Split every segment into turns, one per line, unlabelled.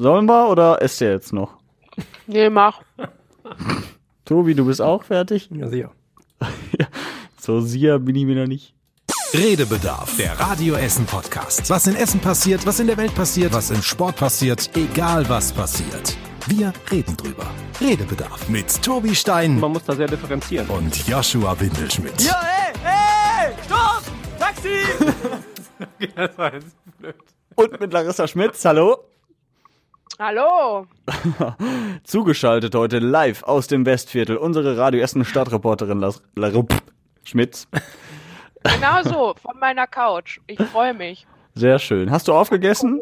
Sollen wir oder esst ihr jetzt noch?
Nee, mach.
Tobi, du bist auch fertig?
Ja, sicher.
So sicher bin ich mir noch nicht.
Redebedarf, der Radio Essen Podcast. Was in Essen passiert, was in der Welt passiert, was im Sport passiert, egal was passiert. Wir reden drüber. Redebedarf mit Tobi Stein
Man muss da sehr differenzieren.
und Joshua Windelschmidt.
Ja, ey, ey, stopp! Taxi!
Das war jetzt blöd.
Und mit Larissa Schmitz, hallo.
Hallo.
Zugeschaltet heute live aus dem Westviertel unsere Radio Essen Stadtreporterin Las Lar Schmitz.
Genau so, von meiner Couch. Ich freue mich.
Sehr schön. Hast du aufgegessen?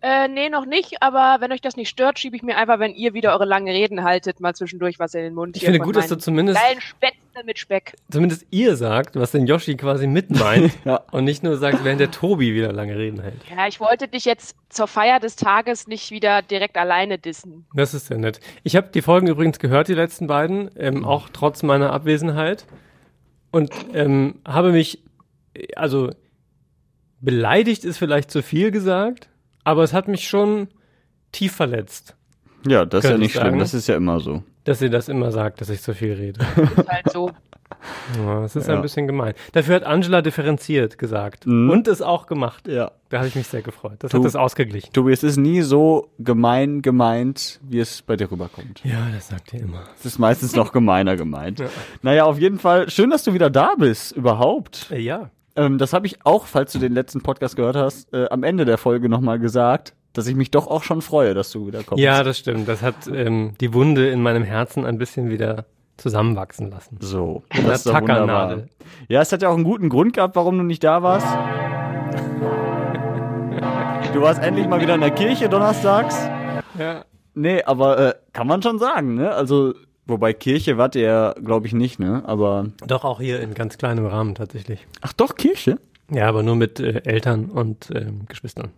Äh, nee, noch nicht, aber wenn euch das nicht stört, schiebe ich mir einfach, wenn ihr wieder eure langen Reden haltet, mal zwischendurch was in den Mund.
Ich finde gut, dass du zumindest,
Geilen Spätzle mit Speck.
zumindest ihr sagt, was den Yoshi quasi mit meint.
Ja.
Und nicht nur sagt, während der Tobi wieder lange Reden hält.
Ja, ich wollte dich jetzt zur Feier des Tages nicht wieder direkt alleine dissen.
Das ist sehr nett. Ich habe die Folgen übrigens gehört, die letzten beiden, ähm, auch trotz meiner Abwesenheit. Und ähm, habe mich, äh, also beleidigt ist vielleicht zu viel gesagt, aber es hat mich schon tief verletzt,
Ja, das ist ja nicht
ich
schlimm. Das ist ja immer so.
dass ihr das immer sagt, dass ich zu viel rede.
Ist halt so.
Ja, das ist
Ja.
ein bisschen gemein. Dafür hat Angela differenziert gesagt
Mhm.
und es auch gemacht.
Ja.
Da habe ich mich sehr gefreut. Das
Du-
hat es ausgeglichen.
Tobi, es ist nie so gemein gemeint, wie es bei dir rüberkommt.
Ja, das sagt ihr immer.
Es ist meistens noch gemeiner gemeint.
Ja.
Naja, auf jeden Fall, schön, dass du wieder da bist, überhaupt.
Ja.
Ähm, das habe ich auch, falls du den letzten Podcast gehört hast, äh, am Ende der Folge nochmal gesagt, dass ich mich doch auch schon freue, dass du wieder kommst.
Ja, das stimmt. Das hat ähm, die Wunde in meinem Herzen ein bisschen wieder zusammenwachsen lassen.
So, das ist.
Tackernadel.
Ja, es hat ja auch einen guten Grund gehabt, warum du nicht da warst. Du warst endlich mal wieder in der Kirche donnerstags.
Ja.
Nee, aber äh, kann man schon sagen, ne? Also, wobei Kirche wart ihr glaube ich, nicht, ne? Aber.
Doch auch hier in ganz kleinem Rahmen tatsächlich.
Ach doch, Kirche?
Ja, aber nur mit äh, Eltern und ähm, Geschwistern.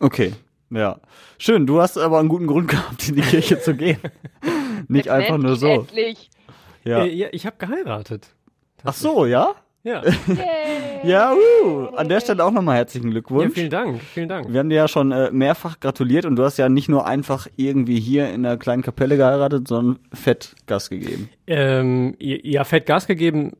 Okay. Ja. Schön, du hast aber einen guten Grund gehabt, in die Kirche zu gehen. nicht einfach nur so.
Endlich.
Ja.
Äh, ja ich habe geheiratet.
Ach so, ja?
Ja.
Ja, uh, an der Stelle auch nochmal herzlichen
ja,
Glückwunsch.
vielen Dank, vielen Dank.
Wir haben dir ja schon äh, mehrfach gratuliert und du hast ja nicht nur einfach irgendwie hier in einer kleinen Kapelle geheiratet, sondern fett Gas gegeben.
Ähm, ja, ja, fett Gas gegeben.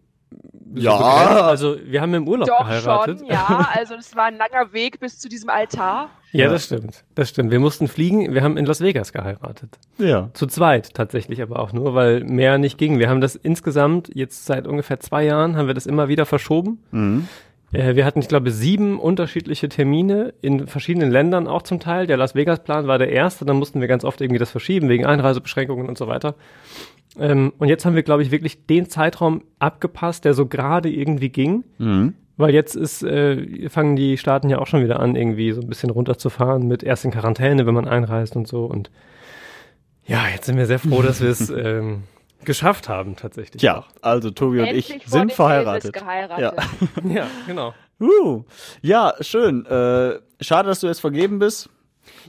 so
Ja.
begrenzt. Also wir haben im Urlaub
Doch
geheiratet.
schon, ja. Also es war ein langer Weg bis zu diesem Altar.
Ja, das stimmt. Das stimmt. Wir mussten fliegen. Wir haben in Las Vegas geheiratet.
Ja.
Zu zweit tatsächlich aber auch nur, weil mehr nicht ging. Wir haben das insgesamt jetzt seit ungefähr zwei Jahren haben wir das immer wieder verschoben.
Mhm.
Äh, wir hatten, ich glaube, sieben unterschiedliche Termine in verschiedenen Ländern auch zum Teil. Der Las Vegas-Plan war der erste, dann mussten wir ganz oft irgendwie das verschieben wegen Einreisebeschränkungen und so weiter. Ähm, und jetzt haben wir, glaube ich, wirklich den Zeitraum abgepasst, der so gerade irgendwie ging.
Mhm.
Weil jetzt ist, äh, fangen die Staaten ja auch schon wieder an, irgendwie so ein bisschen runterzufahren mit erst in Quarantäne, wenn man einreist und so. Und ja, jetzt sind wir sehr froh, dass wir es ähm, geschafft haben, tatsächlich. Auch.
also Tobi und
Endlich
ich
vor
sind verheiratet. Ja.
Ja, genau.
Uh. ja, schön. Äh, schade, dass du jetzt vergeben bist.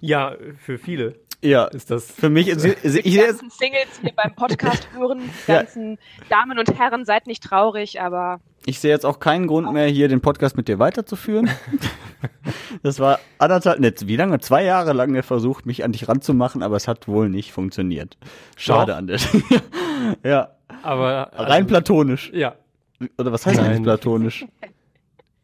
Ja, für viele
Ja,
ist das.
für mich ist, ist ich
Die
jetzt,
ganzen Singles hier beim Podcast hören, die
Ja.
ganzen Damen und Herren, seid nicht traurig, aber
ich sehe jetzt auch keinen Grund mehr, hier den Podcast mit dir weiterzuführen. Das war anderthalb, ne, wie lange? Zwei Jahre lang versucht, mich an dich ranzumachen, aber es hat wohl nicht funktioniert. Schade
Doch.
an der. Ja,
Aber
rein platonisch.
ja.
Oder was heißt
Nein.
eigentlich platonisch?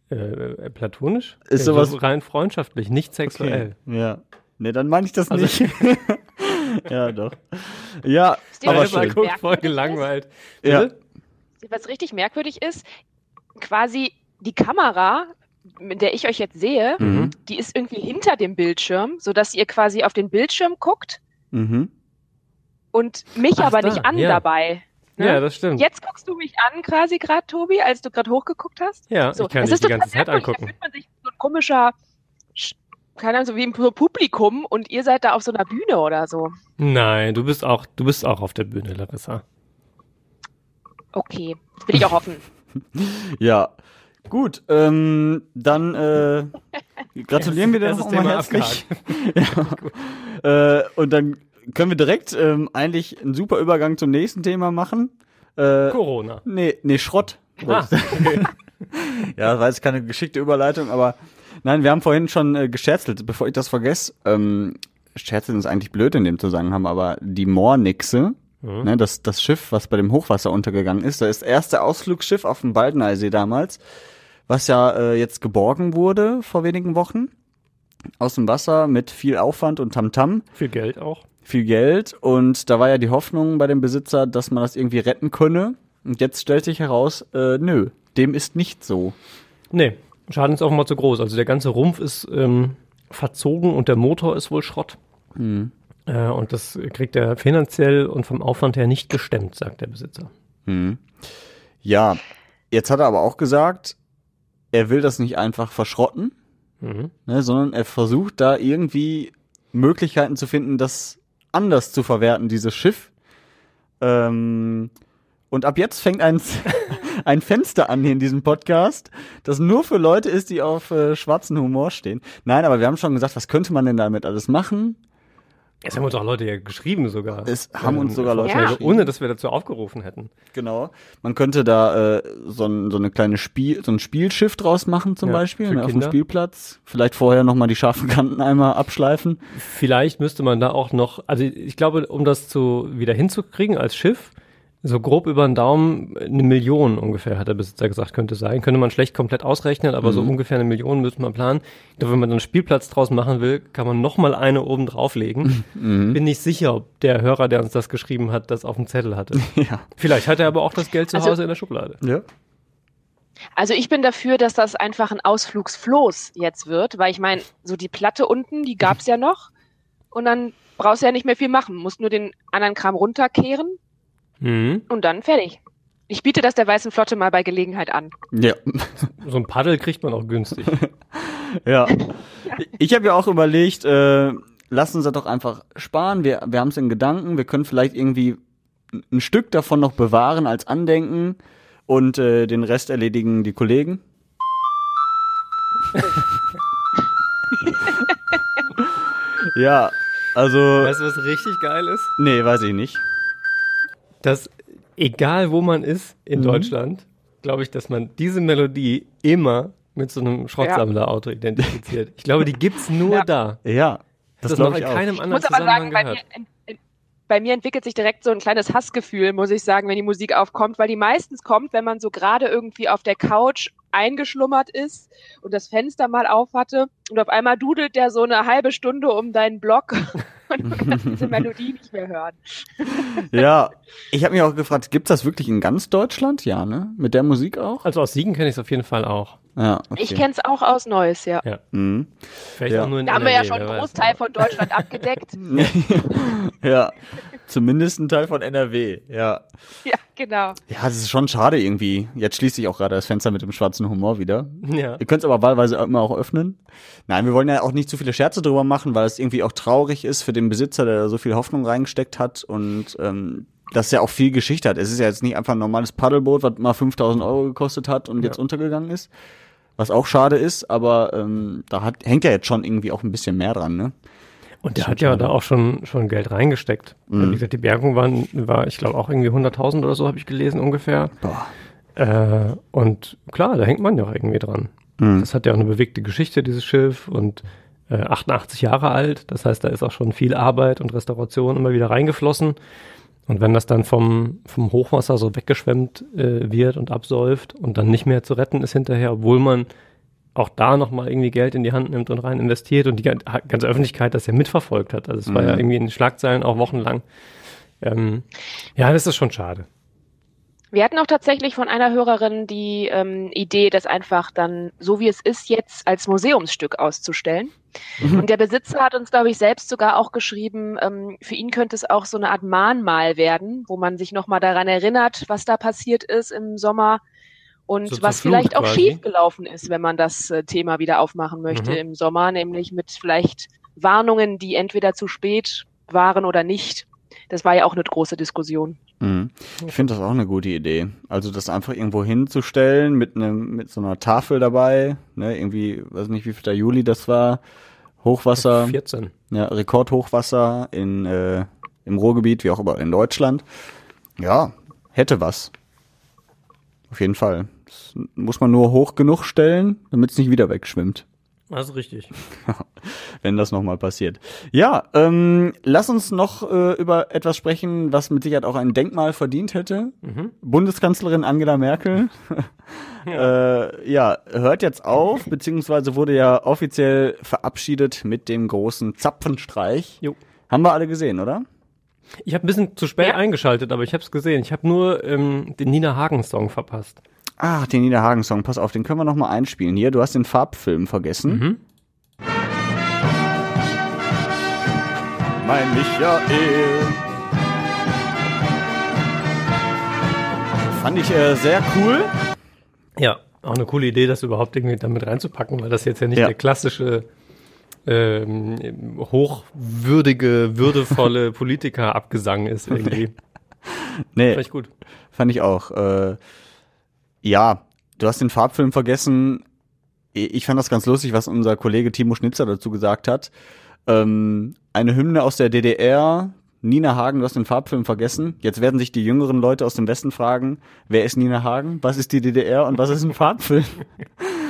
Äh, äh, platonisch?
Ist
Ja,
sowas-
so rein freundschaftlich, nicht sexuell.
Ja. Ne, dann meine ich das
Also-
nicht. ja, doch. Ja,
ihr,
aber schön.
voll gelangweilt.
Ja.
Bitte?
Was richtig merkwürdig ist, quasi die Kamera, mit der ich euch jetzt sehe,
Mhm.
die ist irgendwie hinter dem Bildschirm, sodass ihr quasi auf den Bildschirm guckt
Mhm.
und mich
Ach,
aber
da,
nicht an
ja.
dabei. Ne?
Ja, das stimmt.
Jetzt guckst du mich an, quasi gerade, Tobi, als du gerade hochgeguckt hast.
Ja,
So,
ich kann
es
dich
ist
die ganze Zeit angucken.
Da fühlt man sich so ein komischer, Sch- keine Ahnung, so wie im Publikum und ihr seid da auf so einer Bühne oder so.
Nein, du bist auch, du bist auch auf der Bühne, Larissa.
Okay, jetzt bin ich auch offen.
Ja. Gut, ähm, dann äh, gratulieren wir dir
Erstes
noch mal
Thema
herzlich. ja. äh, und dann können wir direkt ähm, eigentlich einen super Übergang zum nächsten Thema machen. Äh,
Corona.
nee, nee, Schrott.
Ah, okay.
Ja, das war jetzt keine geschickte Überleitung, aber Nein, wir haben vorhin schon äh, gescherzelt, bevor ich das vergesse. Ähm, Scherzeln ist eigentlich blöd in dem Zusammenhang, aber die Moornixe,
Mhm.
ne, das, das Schiff, was bei dem Hochwasser untergegangen ist, das ist das erste Ausflugsschiff auf dem Baldeneysee damals, was ja äh, jetzt geborgen wurde vor wenigen Wochen aus dem Wasser mit viel Aufwand und Tamtam,
Viel Geld auch.
viel Geld und da war ja die Hoffnung bei dem Besitzer, dass man das irgendwie retten könne. Und jetzt stellt sich heraus, äh, nö, dem ist nicht so.
Nee, Schaden ist offenbar zu groß. Also der ganze Rumpf ist ähm, verzogen und der Motor ist wohl Schrott.
Hm.
Äh, und das kriegt er finanziell und vom Aufwand her nicht gestemmt, sagt der Besitzer.
Hm. Ja, jetzt hat er aber auch gesagt, er will das nicht einfach verschrotten,
Mhm.
ne, sondern er versucht da irgendwie Möglichkeiten zu finden, das anders zu verwerten, dieses Schiff. Ähm, und ab jetzt fängt ein, ein Fenster an hier in diesem Podcast, das nur für Leute ist, die auf äh, schwarzen Humor stehen. Nein, aber wir haben schon gesagt, was könnte man denn damit alles machen?
Es haben uns auch Leute ja geschrieben sogar.
Es haben uns sogar Leute
Vorschläge,
geschrieben.
Ohne, dass wir dazu aufgerufen hätten.
Genau. Man könnte da äh, so, ein, so eine kleine Spiel, so ein Spielschiff draus machen zum
Ja,
Beispiel, ne, auf dem. Spielplatz. Vielleicht vorher nochmal die scharfen Kanten einmal abschleifen.
Vielleicht müsste man da auch noch, also ich glaube, um das zu wieder hinzukriegen als Schiff, so grob über den Daumen eine Million ungefähr, hat der Besitzer gesagt, könnte sein. Könnte man schlecht komplett ausrechnen, aber so ungefähr eine Million müsste man planen. Ich glaube, wenn man dann einen Spielplatz draus machen will, kann man noch mal eine oben drauflegen. Bin nicht sicher, ob der Hörer, der uns das geschrieben hat, das auf dem Zettel hatte.
ja.
Vielleicht hat er aber auch das Geld zu
Also-
Hause in der Schublade.
Ja.
Also ich bin dafür, dass das einfach ein Ausflugsfloß jetzt wird, weil ich meine, so die Platte unten, die gab's ja noch. Und dann brauchst du ja nicht mehr viel machen. Musst nur den anderen Kram runterkehren
Mhm.
und dann fertig. Ich biete das der Weißen Flotte mal bei Gelegenheit an.
Ja.
So ein Paddel kriegt man auch günstig.
ja. Ich habe ja auch überlegt, äh, lass uns das doch einfach sparen. Wir, wir haben es in Gedanken. Wir können vielleicht irgendwie ein Stück davon noch bewahren als Andenken und äh, den Rest erledigen die Kollegen. ja, also.
weißt du, was richtig geil ist?
Nee, weiß ich nicht.
Dass egal wo man ist in
Mhm.
Deutschland, glaube ich, dass man diese Melodie immer mit so einem Schrottsammlerauto identifiziert. Ich glaube, die gibt's nur
Ja.
da.
Ja,
Das,
das
ist noch
glaube
in
ich auch.
keinem
Ich
anderen
muss aber sagen, bei mir, ent- ent- bei mir entwickelt sich direkt so ein kleines Hassgefühl, muss ich sagen, wenn die Musik aufkommt, weil die meistens kommt, wenn man so gerade irgendwie auf der Couch eingeschlummert ist und das Fenster mal auf hatte und auf einmal dudelt der so eine halbe Stunde um deinen Block und du kannst diese Melodie nicht mehr hören.
Ja, ich habe mich auch gefragt, gibt's das wirklich in ganz Deutschland? Ja, ne? Mit der Musik auch?
Also aus Siegen kenne ich es auf jeden Fall auch.
Ja, okay.
Ich kenne es auch aus Neues, ja.
Mhm.
Vielleicht
Ja.
auch nur in
Da haben wir ja
NRW,
schon einen. Großteil von Deutschland abgedeckt.
ja, zumindest ein Teil von NRW, ja.
Ja, genau.
Ja, das ist schon schade irgendwie. Jetzt schließt sich auch gerade das Fenster mit dem schwarzen Humor wieder.
Ja.
Ihr könnt es aber wahlweise immer auch öffnen. Nein, wir wollen ja auch nicht zu viele Scherze drüber machen, weil es irgendwie auch traurig ist für den Besitzer, der da so viel Hoffnung reingesteckt hat und ähm, das ja auch viel Geschichte hat. Es ist ja jetzt nicht einfach ein normales Paddelboot, was mal 5000 Euro gekostet hat und
Ja.
jetzt untergegangen ist. Was auch schade ist, aber ähm, da hat, hängt ja jetzt schon irgendwie auch ein bisschen mehr dran, ne?
Und der hat ja da auch schon, schon Geld reingesteckt.
Mhm.
Wie gesagt, die Bergung waren, war, ich glaube, auch irgendwie 100.000 oder so, habe ich gelesen ungefähr.
Boah.
Äh, und klar, da hängt man ja auch irgendwie dran.
Mhm.
Das hat ja auch eine bewegte Geschichte, dieses Schiff, und äh, 88 Jahre alt. Das heißt, da ist auch schon viel Arbeit und Restauration immer wieder reingeflossen. Und wenn das dann vom, vom Hochwasser so weggeschwemmt äh, wird und absäuft und dann nicht mehr zu retten ist hinterher, obwohl man auch da nochmal irgendwie Geld in die Hand nimmt und rein investiert und die gan- ganze Öffentlichkeit das ja mitverfolgt hat. Also es war ja
Mhm.
irgendwie in den Schlagzeilen auch wochenlang. Ähm, ja, das ist schon schade.
Wir hatten auch tatsächlich von einer Hörerin die ähm, Idee, das einfach dann, so wie es ist, jetzt als Museumsstück auszustellen. Und der Besitzer hat uns, glaube ich, selbst sogar auch geschrieben, ähm, für ihn könnte es auch so eine Art Mahnmal werden, wo man sich nochmal daran erinnert, was da passiert ist im Sommer und
So
was vielleicht auch
quasi.
schiefgelaufen ist, wenn man das äh, Thema wieder aufmachen möchte
Mhm.
im Sommer, nämlich mit vielleicht Warnungen, die entweder zu spät waren oder nicht. Das war ja auch eine große Diskussion.
Mhm. Ich finde das auch eine gute Idee. Also das einfach irgendwo hinzustellen mit einem mit so einer Tafel dabei, ne, irgendwie, weiß nicht, wie viel der Juli das war, Hochwasser,
14.
ja, Rekordhochwasser in äh, im Ruhrgebiet, wie auch überall in Deutschland. Ja, hätte was. Auf jeden Fall. Das muss man nur hoch genug stellen, damit es nicht wieder wegschwimmt.
Das ist richtig.
wenn das nochmal passiert. Ja, ähm, lass uns noch äh, über etwas sprechen, was mit Sicherheit auch ein Denkmal verdient hätte. Bundeskanzlerin Angela Merkel. ja. Äh, ja, hört jetzt auf, beziehungsweise wurde ja offiziell verabschiedet mit dem großen Zapfenstreich.
Jo.
Haben wir alle gesehen, oder?
Ich habe ein bisschen zu spät
Ja.
eingeschaltet, aber ich habe es gesehen. Ich habe nur ähm, den Nina Hagen-Song verpasst.
Ach, den Niederhagen-Song, pass auf, den können wir noch mal einspielen. Hier, du hast den Farbfilm vergessen. Mein Michael. Fand ich äh, sehr cool.
Ja, auch eine coole Idee, das überhaupt irgendwie damit reinzupacken, weil das jetzt ja nicht
Ja.
der klassische ähm, hochwürdige, würdevolle Politiker-Abgesang ist irgendwie.
Nee,
Vielleicht gut.
fand ich auch. Äh, ja, du hast den Farbfilm vergessen. Ich fand das ganz lustig, was unser Kollege Timo Schnitzer dazu gesagt hat. Ähm, eine Hymne aus der DDR. Nina Hagen, du hast den Farbfilm vergessen. Jetzt werden sich die jüngeren Leute aus dem Westen fragen, wer ist Nina Hagen, was ist die DDR und was ist ein Farbfilm?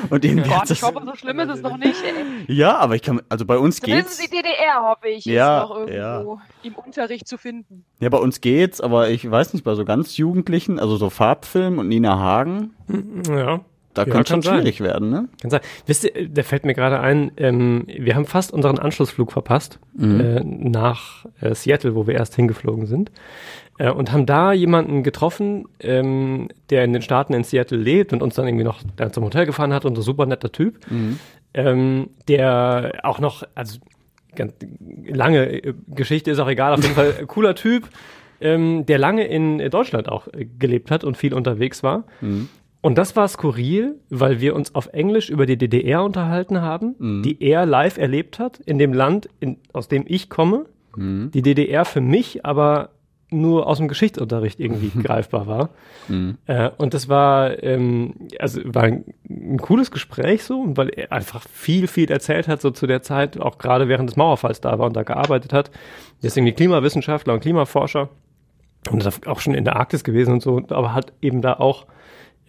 Und
Gott,
hat
ich
das,
hoffe, so schlimm ist es noch nicht, ey.
ja, aber ich kann, also bei uns
Zumindest
geht's.
die DDR, hoffe ich,
Ja,
ist noch irgendwo im Unterricht zu finden.
Ja, bei uns geht's, aber ich weiß nicht, bei so ganz Jugendlichen, also so Farbfilm und Nina Hagen,
Ja.
Da
Ja,
könnte schon
sein.
schwierig werden, ne?
Kann sein. Wisst ihr, da fällt mir gerade ein, ähm, wir haben fast unseren Anschlussflug verpasst äh, nach äh, Seattle, wo wir erst hingeflogen sind. Äh, und haben da jemanden getroffen, ähm, der in den Staaten in Seattle lebt und uns dann irgendwie noch zum Hotel gefahren hat und so super netter Typ, ähm, der auch noch, also ganz lange äh, Geschichte ist auch egal, auf jeden Fall cooler Typ, ähm, der lange in Deutschland auch äh, gelebt hat und viel unterwegs war. Und das war skurril, weil wir uns auf Englisch über die DDR unterhalten haben, die er live erlebt hat, in dem Land, in, aus dem ich komme. Die DDR für mich aber nur aus dem Geschichtsunterricht irgendwie greifbar war. Äh, und das war, ähm, also war ein, ein cooles Gespräch so, weil er einfach viel, viel erzählt hat, so zu der Zeit, auch gerade während des Mauerfalls da war und da gearbeitet hat. Ist irgendwie Klimawissenschaftler und Klimaforscher und ist auch schon in der Arktis gewesen und so, aber hat eben da auch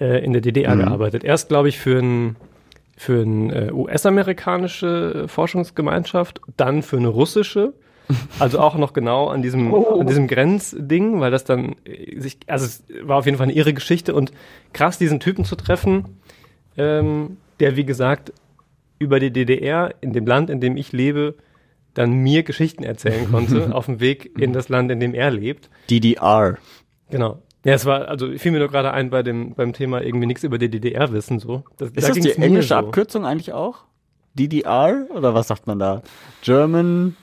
äh, in der DDR gearbeitet. Erst, glaube ich, für ein für eine äh, US-amerikanische Forschungsgemeinschaft, dann für eine russische. Also auch noch genau an diesem, an diesem Grenzding, weil das dann äh, sich, also es war auf jeden Fall eine irre Geschichte und krass, diesen Typen zu treffen, ähm, der wie gesagt über die DDR in dem Land, in dem ich lebe, dann mir Geschichten erzählen konnte, auf dem Weg in das Land, in dem er lebt.
DDR.
Genau. Ja, es war, also fiel mir nur gerade ein bei dem, beim Thema irgendwie nichts über die DDR wissen, so. Das,
Ist das
ging's
die englische
so.
Abkürzung eigentlich auch? DDR? Oder was sagt man da? German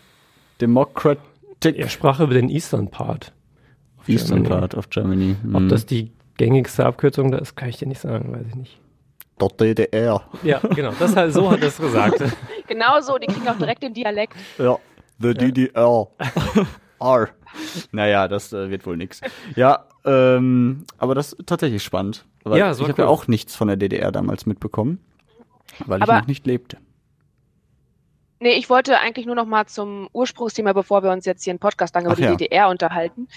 Democratic
Er sprach über den Eastern Part. of
Eastern
Germany.
Part of Germany.
Ob
Hm.
das die gängigste Abkürzung da ist, kann ich dir nicht sagen, weiß ich nicht.
Dort DDR.
Ja, genau. Das halt, so hat er es gesagt.
Genau so, die kriegen auch direkt den Dialekt.
Ja, the DDR. R. Naja, das äh, wird wohl nix. Ja, ähm, aber das ist tatsächlich spannend. Weil
Ja,
ich habe ja auch nichts von der DDR damals mitbekommen, weil
Aber-
ich noch nicht lebte.
Nee, ich wollte eigentlich nur noch mal zum Ursprungsthema, bevor wir uns jetzt hier im Podcast lang über
Ach
die
ja.
DDR unterhalten,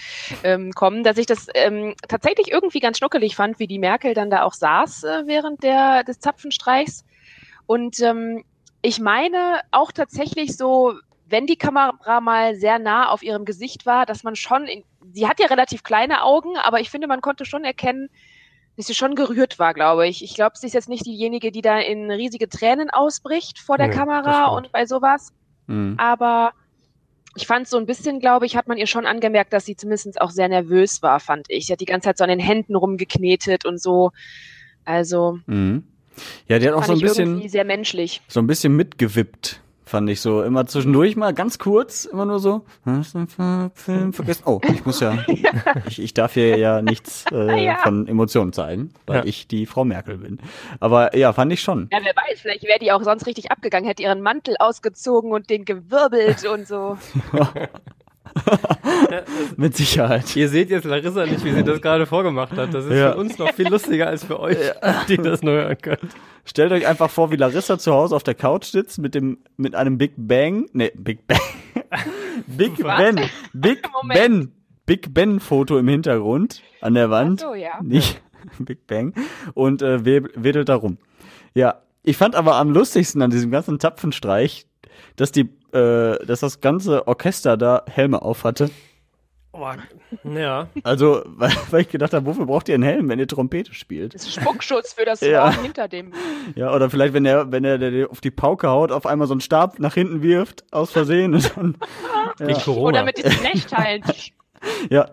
ähm, kommen, dass ich das ähm, tatsächlich irgendwie ganz schnuckelig fand, wie die Merkel dann da auch saß äh, während der, des Zapfenstreichs. Und ähm, ich meine auch tatsächlich so, wenn die Kamera mal sehr nah auf ihrem Gesicht war, dass man schon, in, sie hat ja relativ kleine Augen, aber ich finde, man konnte schon erkennen, dass sie schon gerührt war, glaube ich. Ich glaube, sie ist jetzt nicht diejenige, die da in riesige Tränen ausbricht vor der
Nee,
Kamera und bei sowas.
Mhm.
Aber ich fand so ein bisschen, glaube ich, hat man ihr schon angemerkt, dass sie zumindest auch sehr nervös war, fand ich. Sie hat die ganze Zeit so an den Händen rumgeknetet und so. Also
Mhm. Ja, die hat auch so ein bisschen,
irgendwie sehr menschlich.
so ein bisschen mitgewippt, fand ich so. Immer zwischendurch mal ganz kurz, immer nur so. Hast du den Film vergessen? Oh, ich muss ja, ich, ich darf hier ja nichts äh,
Ja.
von Emotionen zeigen, weil
Ja.
ich die Frau Merkel bin. Aber ja, fand ich schon.
Ja, wer weiß, vielleicht wäre die auch sonst richtig abgegangen, hätte ihren Mantel ausgezogen und den gewirbelt und so.
Mit Sicherheit.
Ihr seht jetzt Larissa nicht, wie sie das gerade vorgemacht hat. Das ist
Ja.
für uns noch viel lustiger als für euch, die das nur hören können.
Stellt euch einfach vor, wie Larissa zu Hause auf der Couch sitzt mit dem mit einem Big Bang, nee, Big Bang. Big
Was?
Ben, Big
Moment.
Ben, Big Ben Foto im Hintergrund an der Wand.
Ach so, ja.
Nicht Big Bang und äh, wedelt da rum. Ja, ich fand aber am lustigsten an diesem ganzen Tapfenstreich, dass die, äh, dass das ganze Orchester da Helme auf hatte.
Oh, ja.
Also, weil, weil ich gedacht habe, wofür braucht ihr einen Helm, wenn ihr Trompete spielt?
Das ist Spuckschutz für das
Ja.
Horn hinter dem.
Ja, oder vielleicht, wenn er, wenn er der auf die Pauke haut, auf einmal so einen Stab nach hinten wirft, aus Versehen und dann,
Gegen
Oder
Corona.
mit diesen Nechteilen.
ja,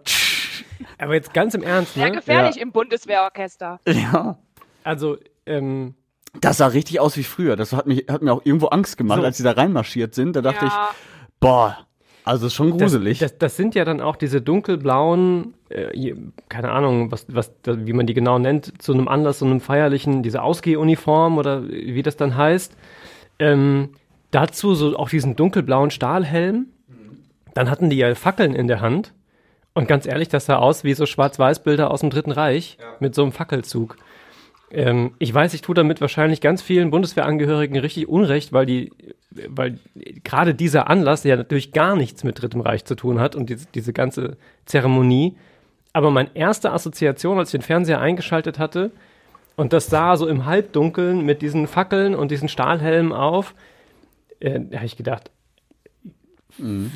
Aber jetzt ganz im Ernst,
Sehr
ne?
gefährlich im Bundeswehrorchester.
ja.
Also, ähm,
Das sah richtig aus wie früher. Das hat, mich, hat mir auch irgendwo Angst gemacht,
So.
als sie da reinmarschiert sind. Da dachte
Ja.
ich, boah, also ist schon
das,
gruselig.
das, das sind ja dann auch diese dunkelblauen, äh, keine Ahnung, was, was, wie man die genau nennt, zu einem Anlass, so einem feierlichen, diese Ausgehuniform oder wie das dann heißt. Ähm, dazu so auch diesen dunkelblauen Stahlhelm. Dann hatten die ja Fackeln in der Hand. Und ganz ehrlich, das sah aus wie so Schwarz-Weiß-Bilder aus dem Dritten Reich mit so einem Fackelzug. Ähm, ich weiß, ich tue damit wahrscheinlich ganz vielen Bundeswehrangehörigen richtig Unrecht, weil die, weil gerade dieser Anlass ja natürlich gar nichts mit Drittem Reich zu tun hat und diese, diese ganze Zeremonie. Aber meine erste Assoziation, als ich den Fernseher eingeschaltet hatte und das sah so im Halbdunkeln mit diesen Fackeln und diesen Stahlhelmen auf, äh, da habe ich gedacht,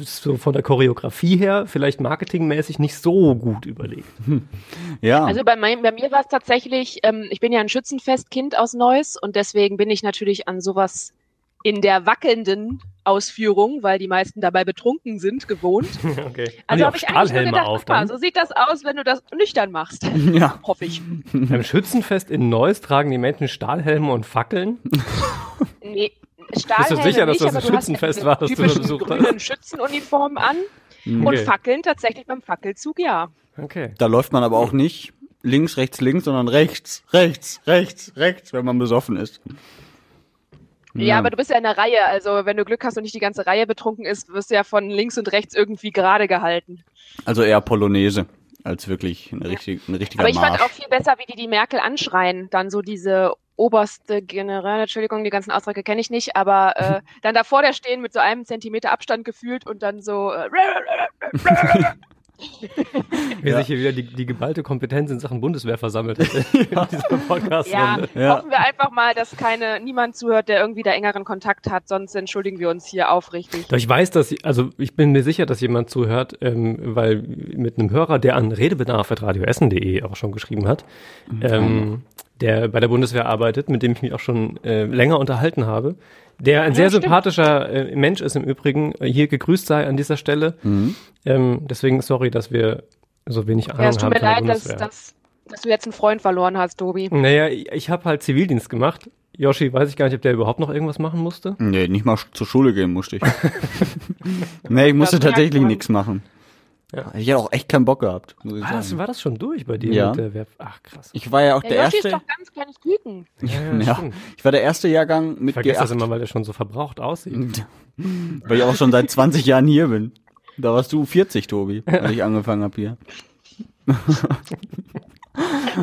so von der Choreografie her, vielleicht marketingmäßig nicht so gut überlegt.
ja.
Also bei, mein, bei mir war es tatsächlich, ähm, ich bin ja ein Schützenfestkind aus Neuss und deswegen bin ich natürlich an sowas in der wackelnden Ausführung, weil die meisten dabei betrunken sind, gewohnt.
Okay.
Also habe ich eigentlich nur
Stahlhelme
gedacht,
auf
mal, so sieht das aus, wenn du das nüchtern machst.
ja.
Hoffe ich.
Beim Schützenfest in Neuss tragen die Menschen Stahlhelme und Fackeln.
Nee, Stahlhelme
sicher, dass
nicht,
das ein
du
Schützenfest war, das du da besucht hast?
grünen Schützenuniformen an und
Okay.
Fackeln tatsächlich beim Fackelzug, ja.
Okay.
Da läuft man aber auch nicht links, rechts, links, sondern rechts, rechts, rechts, rechts, wenn man besoffen ist.
Ja. aber du bist ja in der Reihe, also wenn du Glück hast und nicht die ganze Reihe betrunken ist, wirst du ja von links und rechts irgendwie gerade gehalten.
Also eher Polonaise als wirklich eine, richtig, ein richtiger
Aber ich
Marsch.
fand auch viel besser, wie die die Merkel anschreien. Dann so diese oberste General, Entschuldigung, die ganzen Ausdrücke kenne ich nicht, aber äh, dann davor der stehen mit so einem Zentimeter Abstand gefühlt und dann so äh,
Wie
Ja.
sich hier wieder die, die geballte Kompetenz in Sachen Bundeswehr versammelt hat in dieser Podcast-Runde.
ja,
Ja.
hoffen wir einfach mal, dass keine niemand zuhört, der irgendwie da engeren Kontakt hat, sonst entschuldigen wir uns hier aufrichtig.
Doch ich weiß, dass, also ich bin mir sicher, dass jemand zuhört, ähm, weil mit einem Hörer, der an redebedarf.radioessen.de auch schon geschrieben hat, ähm, der bei der Bundeswehr arbeitet, mit dem ich mich auch schon äh, länger unterhalten habe, der ein
Ja,
sehr
stimmt.
sympathischer äh, Mensch ist im Übrigen, äh, hier gegrüßt sei an dieser Stelle.
Mhm.
Ähm, deswegen sorry, dass wir so wenig Ahnung
Ja, es tut
haben
mir leid, dass, dass, dass du jetzt einen Freund verloren hast, Tobi.
Naja, ich, ich habe halt Zivildienst gemacht. Yoshi, weiß ich gar nicht, ob der überhaupt noch irgendwas machen musste.
Nee, nicht mal zur Schule gehen musste ich. nee, ich musste tatsächlich nichts machen.
Ja.
Ich hätte auch echt keinen Bock gehabt, muss ich
Ah, das, war das schon durch bei dir
Ja.
mit der Wehr? Ach, krass.
Ich war ja auch
Der
der
Yoshi ist
erste.
doch ganz kleines Küken.
Ja,
stimmt.
ich war der erste Jahrgang mit
Ich vergesse das
G8,
immer, weil der schon so verbraucht aussieht.
weil ich auch schon seit 20 Jahren hier bin. Da warst du 40, Tobi, als ich angefangen habe hier.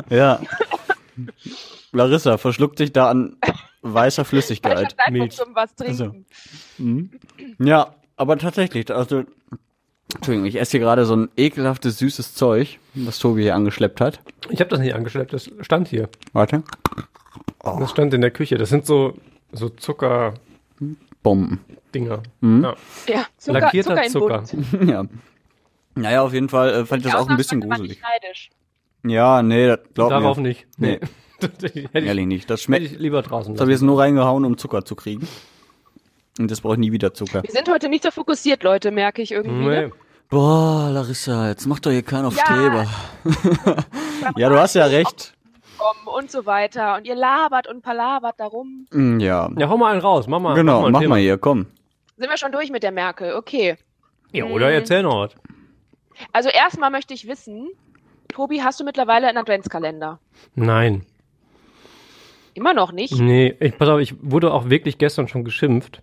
ja. Larissa verschluckt sich da an weißer Flüssigkeit.
Zeitpunkt
Milch.
zum was
Also.
trinken.
Mhm. Ja, aber tatsächlich, also, Entschuldigung, ich esse hier gerade so ein ekelhaftes, süßes Zeug, was Tobi hier angeschleppt hat.
Ich habe das nicht angeschleppt, das stand hier.
Warte.
Das stand in der Küche. Das sind so, so Zuckerdinger.
Bomben.
Ja.
Ja, Zucker,
Lackierter
Zucker
Zucker.
Ja. Naja, auf jeden Fall äh, fand ich das auch ein bisschen gruselig. Ja, nee, das glaub
Darauf
mir.
nicht.
Nee.
hätte ich,
Ehrlich nicht. Das schmeckt.
ich lieber draußen
Das habe ich jetzt nur reingehauen, um Zucker zu kriegen. Und das brauche ich nie wieder Zucker.
Wir sind heute nicht so fokussiert, Leute, merke ich irgendwie.
Nee.
Ne?
Boah, Larissa, jetzt mach doch hier keinen auf
Ja.
Streber. ja, du hast ja recht.
Und so weiter. Und ihr labert und palavert darum.
Mm, Ja.
Ja, hau mal einen raus. Mach mal.
Genau, mach
Thema.
mal hier, komm.
Sind wir schon durch mit der Merkel? Okay.
Ja, oder erzähl noch was.
Also erstmal möchte ich wissen, Tobi, hast du mittlerweile einen Adventskalender?
Nein.
Immer noch nicht?
Nee, ich, pass auf, ich wurde auch wirklich gestern schon geschimpft.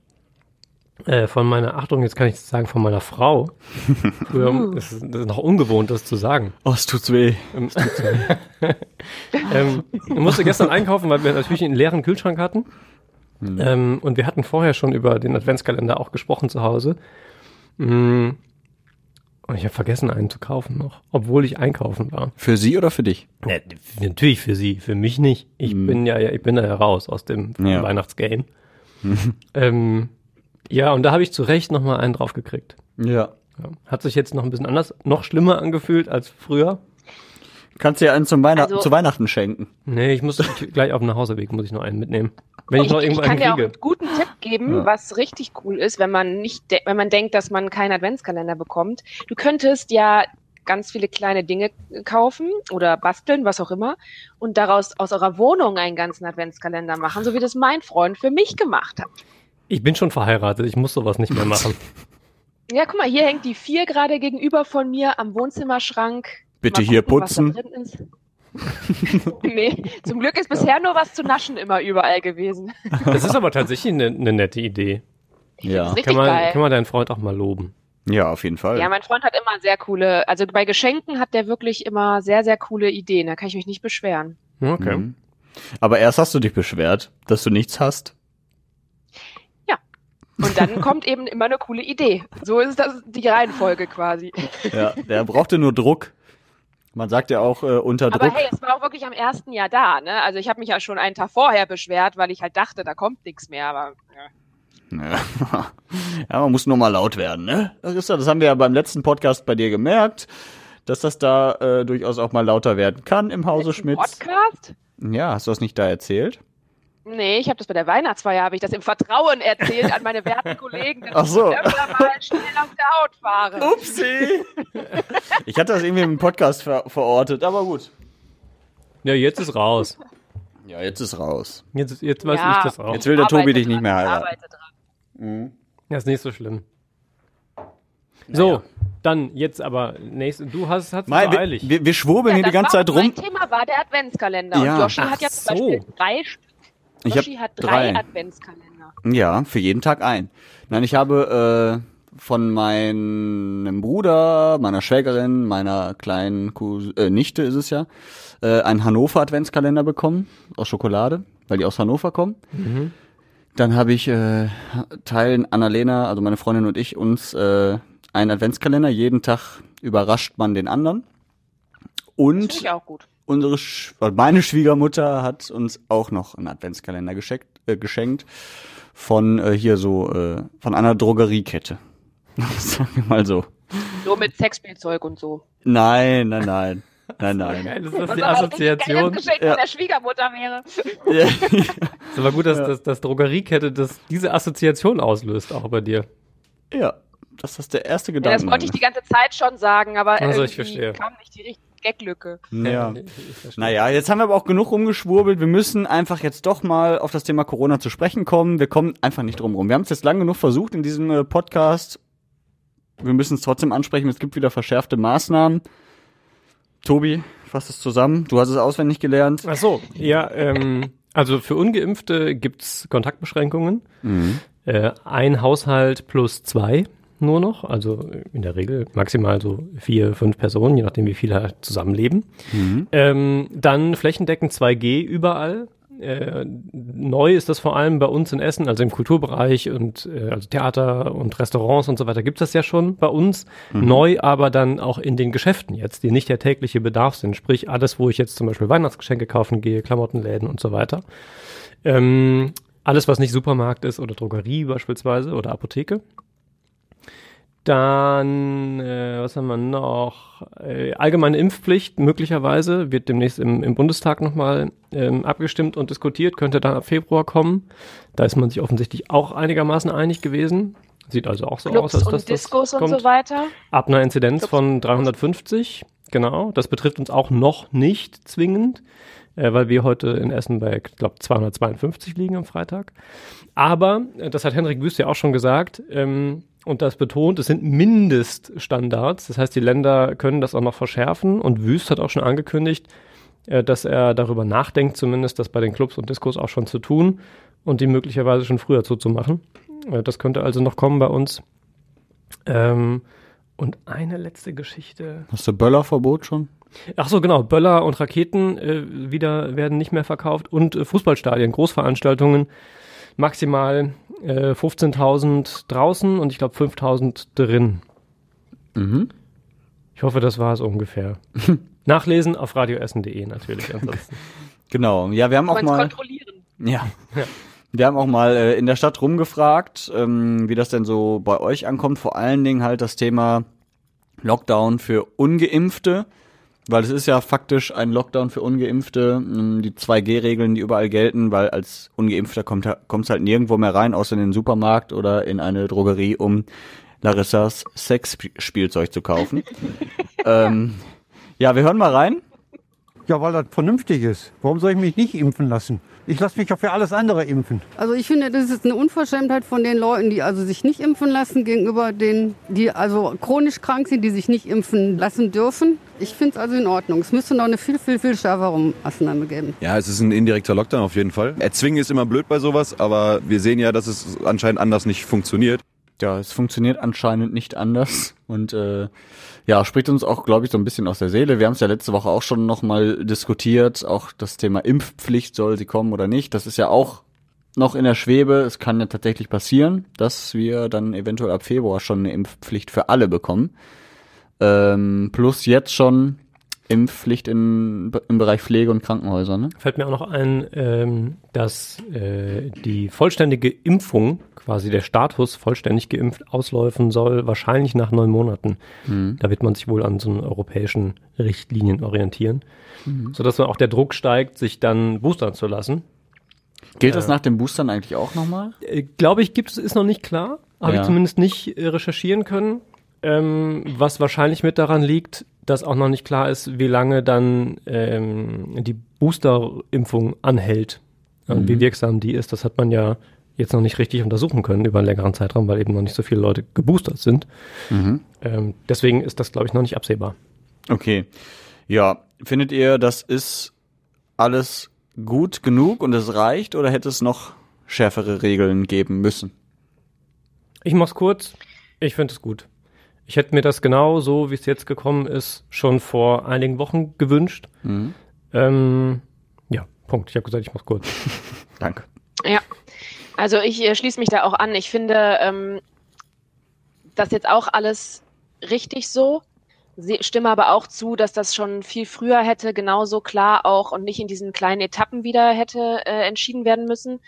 Äh, von meiner, Achtung, jetzt kann ich sagen, von meiner Frau. Früher, das, ist, das ist noch ungewohnt, das zu sagen.
Oh, es tut's weh.
Ähm, ähm, ich musste gestern einkaufen, weil wir natürlich einen leeren Kühlschrank hatten. Ähm, und wir hatten vorher schon über den Adventskalender auch gesprochen zu Hause. Mm. Und ich habe vergessen, einen zu kaufen noch, obwohl ich einkaufen war.
Für sie oder für dich?
Ja, natürlich für sie, für mich nicht. Ich bin ja, ja, ich bin da ja raus aus dem
Ja.
Weihnachtsgame. ähm, ja, und da habe ich zu Recht noch mal einen draufgekriegt.
Ja.
Ja. Hat sich jetzt noch ein bisschen anders, noch schlimmer angefühlt als früher.
Kannst dir einen zum Weihnacht
Also-
zu Weihnachten schenken.
Nee, ich muss ich, gleich auf dem Nachhauseweg muss ich noch einen mitnehmen. Wenn ich,
Ich,
noch
ich
irgendwo
kann
einen
dir auch einen guten Tipp geben, was richtig cool ist, wenn man nicht, de- wenn man denkt, dass man keinen Adventskalender bekommt. Du könntest ja ganz viele kleine Dinge kaufen oder basteln, was auch immer, und daraus aus eurer Wohnung einen ganzen Adventskalender machen, so wie das mein Freund für mich gemacht hat.
Ich bin schon verheiratet, ich muss sowas nicht mehr machen.
Ja, guck mal, hier hängt die vier gerade gegenüber von mir am Wohnzimmerschrank.
Bitte hier
gucken, da
putzen.
nee, zum Glück ist bisher nur was zu naschen immer überall gewesen.
Das ist aber tatsächlich eine, eine nette Idee.
Ja.
Richtig
Kann man,
geil.
kann man deinen Freund auch mal loben.
Ja, auf jeden Fall.
Ja, mein Freund hat immer sehr coole, also bei Geschenken hat der wirklich immer sehr, sehr coole Ideen. Da kann ich mich nicht beschweren.
Okay.
Mhm. Aber erst hast du dich beschwert, dass du nichts hast.
Und dann kommt eben immer eine coole Idee. So ist das die Reihenfolge quasi.
Ja, der brauchte nur Druck. Man sagt ja auch äh, unter
Aber
Druck.
hey, es war auch wirklich am ersten Jahr da, ne? Also ich habe mich ja schon einen Tag vorher beschwert, weil ich halt dachte, da kommt nichts mehr. Aber ja.
Ja. man muss nur mal laut werden, ne? Das, ist ja, das haben wir ja beim letzten Podcast bei dir gemerkt, dass das da äh, durchaus auch mal lauter werden kann im Hause Schmitz.
Podcast?
Ja, hast du das nicht da erzählt?
Nee, ich habe das bei der Weihnachtsfeier, habe ich das im Vertrauen erzählt an meine werten Kollegen, dass
Ach so.
ich öfter mal schnell auf der Haut fahre.
Upsi! ich hatte das irgendwie im Podcast ver verortet, aber gut.
Ja, jetzt ist raus.
Ja, jetzt ist raus.
Jetzt, jetzt weiß
Ja.
ich das auch.
Jetzt will der
Arbeite
Tobi dich
dran,
nicht mehr heiraten.
arbeite dran.
Ja, ist nicht so schlimm. So, dann jetzt aber nächste. Du hast es eilig.
wir, wir schwurbeln hier die
das
ganze Zeit
auch Mein
rum.
Thema war der Adventskalender.
Ja.
Und Yoshi
Ach
hat ja zum
so.
Beispiel drei Stück.
Ich
Yoshi
hab
hat drei,
drei.
Adventskalender.
Ja, für jeden Tag ein. Nein, ich habe äh, von meinem Bruder, meiner Schwägerin, meiner kleinen Kus äh, Nichte ist es ja, äh, einen Hannover Adventskalender bekommen aus Schokolade, weil die aus Hannover kommen. Dann habe ich äh, teilen Annalena, also meine Freundin und ich uns äh, einen Adventskalender. Jeden Tag überrascht man den anderen.
Das
Und
finde ich auch gut.
Unsere Sch meine Schwiegermutter hat uns auch noch einen Adventskalender geschenkt, äh, geschenkt von äh, hier so äh, von einer Drogeriekette. Sagen wir mal so.
So mit Sexspielzeug und so.
Nein, nein, nein. Nein, nein.
Geil, ist das
Was
die Assoziation?
Geschenk
Ja.
von der Schwiegermutter wäre.
Ist aber gut, dass das, das Drogeriekette das, diese Assoziation auslöst, auch bei dir.
ja, das ist der erste
Ja,
Gedanke.
das wollte ich die ganze Zeit schon sagen, aber
Also,
irgendwie
ich verstehe.
kam nicht die richtige Gaglücke.
ja. Naja, jetzt haben wir aber auch genug rumgeschwurbelt. Wir müssen einfach jetzt doch mal auf das Thema Corona zu sprechen kommen. Wir kommen einfach nicht drum rum. Wir haben es jetzt lang genug versucht in diesem äh, Podcast. Wir müssen es trotzdem ansprechen. Es gibt wieder verschärfte Maßnahmen. Tobi, fass es zusammen. Du hast es auswendig gelernt.
Ach so, ja, ähm, also für Ungeimpfte gibt's Kontaktbeschränkungen.
Mhm.
Äh, ein Haushalt plus zwei nur noch, also in der Regel maximal so vier, fünf Personen, je nachdem wie viele halt zusammenleben.
Mhm.
Ähm, dann flächendeckend 2G überall. Äh, neu ist das vor allem bei uns in Essen, also im Kulturbereich und äh, also Theater und Restaurants und so weiter gibt es das ja schon bei uns. Neu aber dann auch in den Geschäften jetzt, die nicht der tägliche Bedarf sind. Sprich, alles, wo ich jetzt zum Beispiel Weihnachtsgeschenke kaufen gehe, Klamottenläden und so weiter. Ähm, alles, was nicht Supermarkt ist oder Drogerie beispielsweise oder Apotheke. Dann, äh, was haben wir noch? Äh, allgemeine Impfpflicht möglicherweise wird demnächst im, im Bundestag nochmal ähm, abgestimmt und diskutiert, könnte dann ab Februar kommen. Da ist man sich offensichtlich auch einigermaßen einig gewesen. Sieht also auch so aus,
Clubs
als
und
dass das
Diskos und
kommt.
so weiter.
Ab einer Inzidenz
Clubs
von
und
350, genau. Das betrifft uns auch noch nicht zwingend, äh, weil wir heute in Essen bei, ich glaube, 252 liegen am Freitag. Aber, äh, das hat Henrik Wüst ja auch schon gesagt, ähm, und das betont, es sind Mindeststandards. Das heißt, die Länder können das auch noch verschärfen. Und Wüst hat auch schon angekündigt, äh, dass er darüber nachdenkt, zumindest das bei den Clubs und Diskos auch schon zu tun und die möglicherweise schon früher zuzumachen. Äh, das könnte also noch kommen bei uns. Ähm, und eine letzte Geschichte.
Hast du Böllerverbot schon?
Ach so, genau. Böller und Raketen äh, wieder werden nicht mehr verkauft und äh, Fußballstadien, Großveranstaltungen maximal äh, 15.000 draußen und ich glaube 5.000 drin.
Mhm.
Ich hoffe, das war es ungefähr. Nachlesen auf radioessen.de natürlich. Ansonsten.
Genau. Ja, wir haben auch mal.
kontrollieren.
Ja. Wir haben auch mal äh, in der Stadt rumgefragt, ähm, wie das denn so bei euch ankommt. Vor allen Dingen halt das Thema Lockdown für Ungeimpfte, weil es ist ja faktisch ein Lockdown für Ungeimpfte. Ähm, Die 2G-Regeln, die überall gelten, weil als Ungeimpfter kommt es halt nirgendwo mehr rein, außer in den Supermarkt oder in eine Drogerie, um Larissas Sexspielzeug zu kaufen. ähm, ja, wir hören mal rein.
Ja, weil das vernünftig ist. Warum soll ich mich nicht impfen lassen? Ich lasse mich ja für alles andere impfen.
Also ich finde, das ist eine Unverschämtheit von den Leuten, die also sich nicht impfen lassen, gegenüber denen, die also chronisch krank sind, die sich nicht impfen lassen dürfen. Ich finde es also in Ordnung. Es müsste noch eine viel, viel, viel schärfere Maßnahme geben.
Ja, es ist ein indirekter Lockdown auf jeden Fall. Erzwingen ist immer blöd bei sowas, aber wir sehen ja, dass es anscheinend anders nicht funktioniert.
Ja, es funktioniert anscheinend nicht anders und äh, ja, spricht uns auch, glaube ich, so ein bisschen aus der Seele. Wir haben es ja letzte Woche auch schon nochmal diskutiert, auch das Thema Impfpflicht, soll sie kommen oder nicht. Das ist ja auch noch in der Schwebe. Es kann ja tatsächlich passieren, dass wir dann eventuell ab Februar schon eine Impfpflicht für alle bekommen. Ähm, plus jetzt schon Impfpflicht in, im Bereich Pflege und Krankenhäuser, ne?
Fällt mir auch noch ein, ähm, dass äh, die vollständige Impfung, quasi der Status vollständig geimpft ausläufen soll, wahrscheinlich nach neun Monaten.
Mhm.
Da wird man sich wohl an so europäischen Richtlinien orientieren, sodass dann auch der Druck steigt, sich dann boostern zu lassen.
Gilt das nach den Boostern eigentlich auch nochmal?
Äh, Glaube ich, gibt es, ist noch nicht klar. Habe
Ja.
ich zumindest nicht äh, recherchieren können. Ähm, was wahrscheinlich mit daran liegt, dass auch noch nicht klar ist, wie lange dann ähm, die Boosterimpfung anhält. Und wie wirksam die ist, das hat man ja jetzt noch nicht richtig untersuchen können über einen längeren Zeitraum, weil eben noch nicht so viele Leute geboostert sind. Ähm, deswegen ist das, glaube ich, noch nicht absehbar.
Okay. Ja, findet ihr, das ist alles gut genug und es reicht oder hätte es noch schärfere Regeln geben müssen?
Ich mach's kurz. Ich finde es gut. Ich hätte mir das genau so, wie es jetzt gekommen ist, schon vor einigen Wochen gewünscht. Ähm, ja, Punkt. Ich habe gesagt, ich mach's kurz.
Danke.
Ja, also ich äh, schließe mich da auch an. Ich finde ähm, das jetzt auch alles richtig so. Se- Stimme aber auch zu, dass das schon viel früher hätte genauso klar auch und nicht in diesen kleinen Etappen wieder hätte äh, entschieden werden müssen.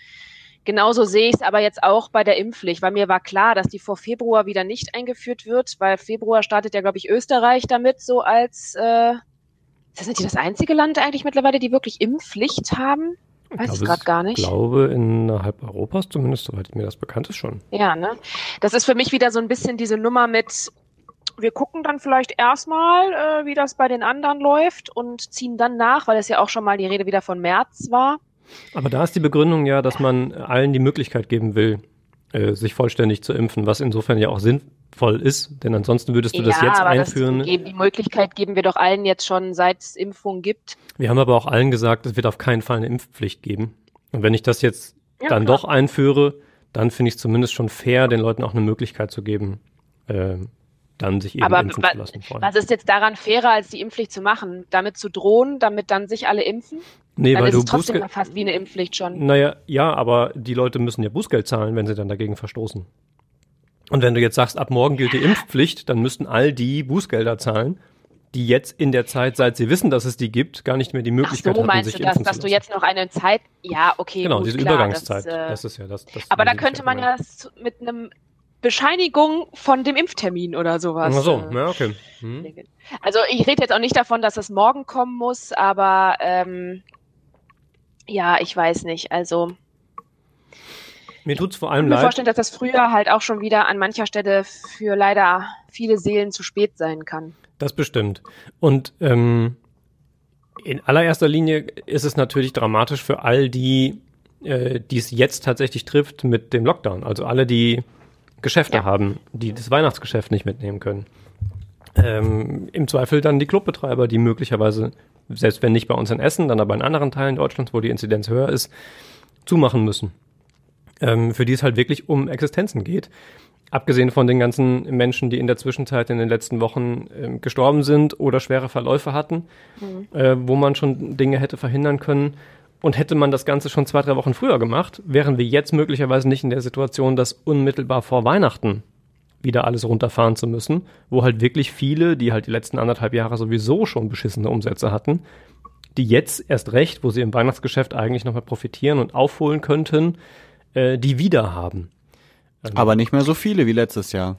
Genauso sehe ich es aber jetzt auch bei der Impfpflicht, weil mir war klar, dass die vor Februar wieder nicht eingeführt wird, weil Februar startet ja, glaube ich, Österreich damit so als, äh, sind die das einzige Land eigentlich mittlerweile, die wirklich Impfpflicht haben? Weiß ich gerade gar nicht.
Ich glaube, innerhalb Europas zumindest, soweit mir das bekannt ist, schon.
Ja, ne? Das ist für mich wieder so ein bisschen diese Nummer mit, wir gucken dann vielleicht erstmal, äh, wie das bei den anderen läuft und ziehen dann nach, weil es ja auch schon mal die Rede wieder von März war.
Aber da ist die Begründung ja, dass man allen die Möglichkeit geben will, äh, sich vollständig zu impfen, was insofern ja auch sinnvoll ist, denn ansonsten würdest du das jetzt
aber
einführen.
Das geben, die Möglichkeit geben wir doch allen jetzt schon, seit es Impfung gibt.
Wir haben aber auch allen gesagt, es wird auf keinen Fall eine Impfpflicht geben. Und wenn ich das jetzt
Ja,
dann
klar.
doch einführe, dann finde ich es zumindest schon fair, den Leuten auch eine Möglichkeit zu geben, äh, dann sich eben
Aber
impfen zu lassen. vorher.
Was ist jetzt daran fairer, als die Impfpflicht zu machen? Damit zu drohen, damit dann sich alle impfen?
Nee,
dann
weil
ist
du
es trotzdem
Bußgeld.
fast wie eine Impfpflicht schon.
Naja, ja, aber die Leute müssen ja Bußgeld zahlen, wenn sie dann dagegen verstoßen. Und wenn du jetzt sagst, ab morgen gilt die Impfpflicht, dann müssten all die Bußgelder zahlen, die jetzt in der Zeit, seit sie wissen, dass es die gibt, gar nicht mehr die
Ach
Möglichkeit
so,
hatten,
meinst
sich
du das,
impfen
dass
zu
du jetzt noch eine Zeit, ja, okay,
Genau,
gut,
diese
klar,
Übergangszeit.
Das, äh,
das ist ja das. das
Aber da könnte man ja das mit einem Bescheinigung von dem Impftermin oder sowas.
Ach so,
äh,
ja, okay. Hm.
Also ich rede jetzt auch nicht davon, dass es morgen kommen muss, aber ähm, ja, ich weiß nicht. Also
Mir tut's vor
ich
allem
kann mir
leid.
vorstellen, dass das früher halt auch schon wieder an mancher Stelle für leider viele Seelen zu spät sein kann.
Das bestimmt. Und ähm, in allererster Linie ist es natürlich dramatisch für all die, äh, die es jetzt tatsächlich trifft mit dem Lockdown. Also alle, die Geschäfte
Ja.
haben, die das Weihnachtsgeschäft nicht mitnehmen können. Ähm, Im Zweifel dann die Clubbetreiber, die möglicherweise, selbst wenn nicht bei uns in Essen, dann aber in anderen Teilen Deutschlands, wo die Inzidenz höher ist, zumachen müssen. Ähm, für die es halt wirklich um Existenzen geht. Abgesehen von den ganzen Menschen, die in der Zwischenzeit in den letzten Wochen ähm, gestorben sind oder schwere Verläufe hatten, äh, wo man schon Dinge hätte verhindern können. Und hätte man das Ganze schon zwei, drei Wochen früher gemacht, wären wir jetzt möglicherweise nicht in der Situation, dass unmittelbar vor Weihnachten wieder alles runterfahren zu müssen, wo halt wirklich viele, die halt die letzten anderthalb Jahre sowieso schon beschissene Umsätze hatten, die jetzt erst recht, wo sie im Weihnachtsgeschäft eigentlich nochmal profitieren und aufholen könnten, äh, die wieder haben.
Aber nicht mehr so viele wie letztes Jahr.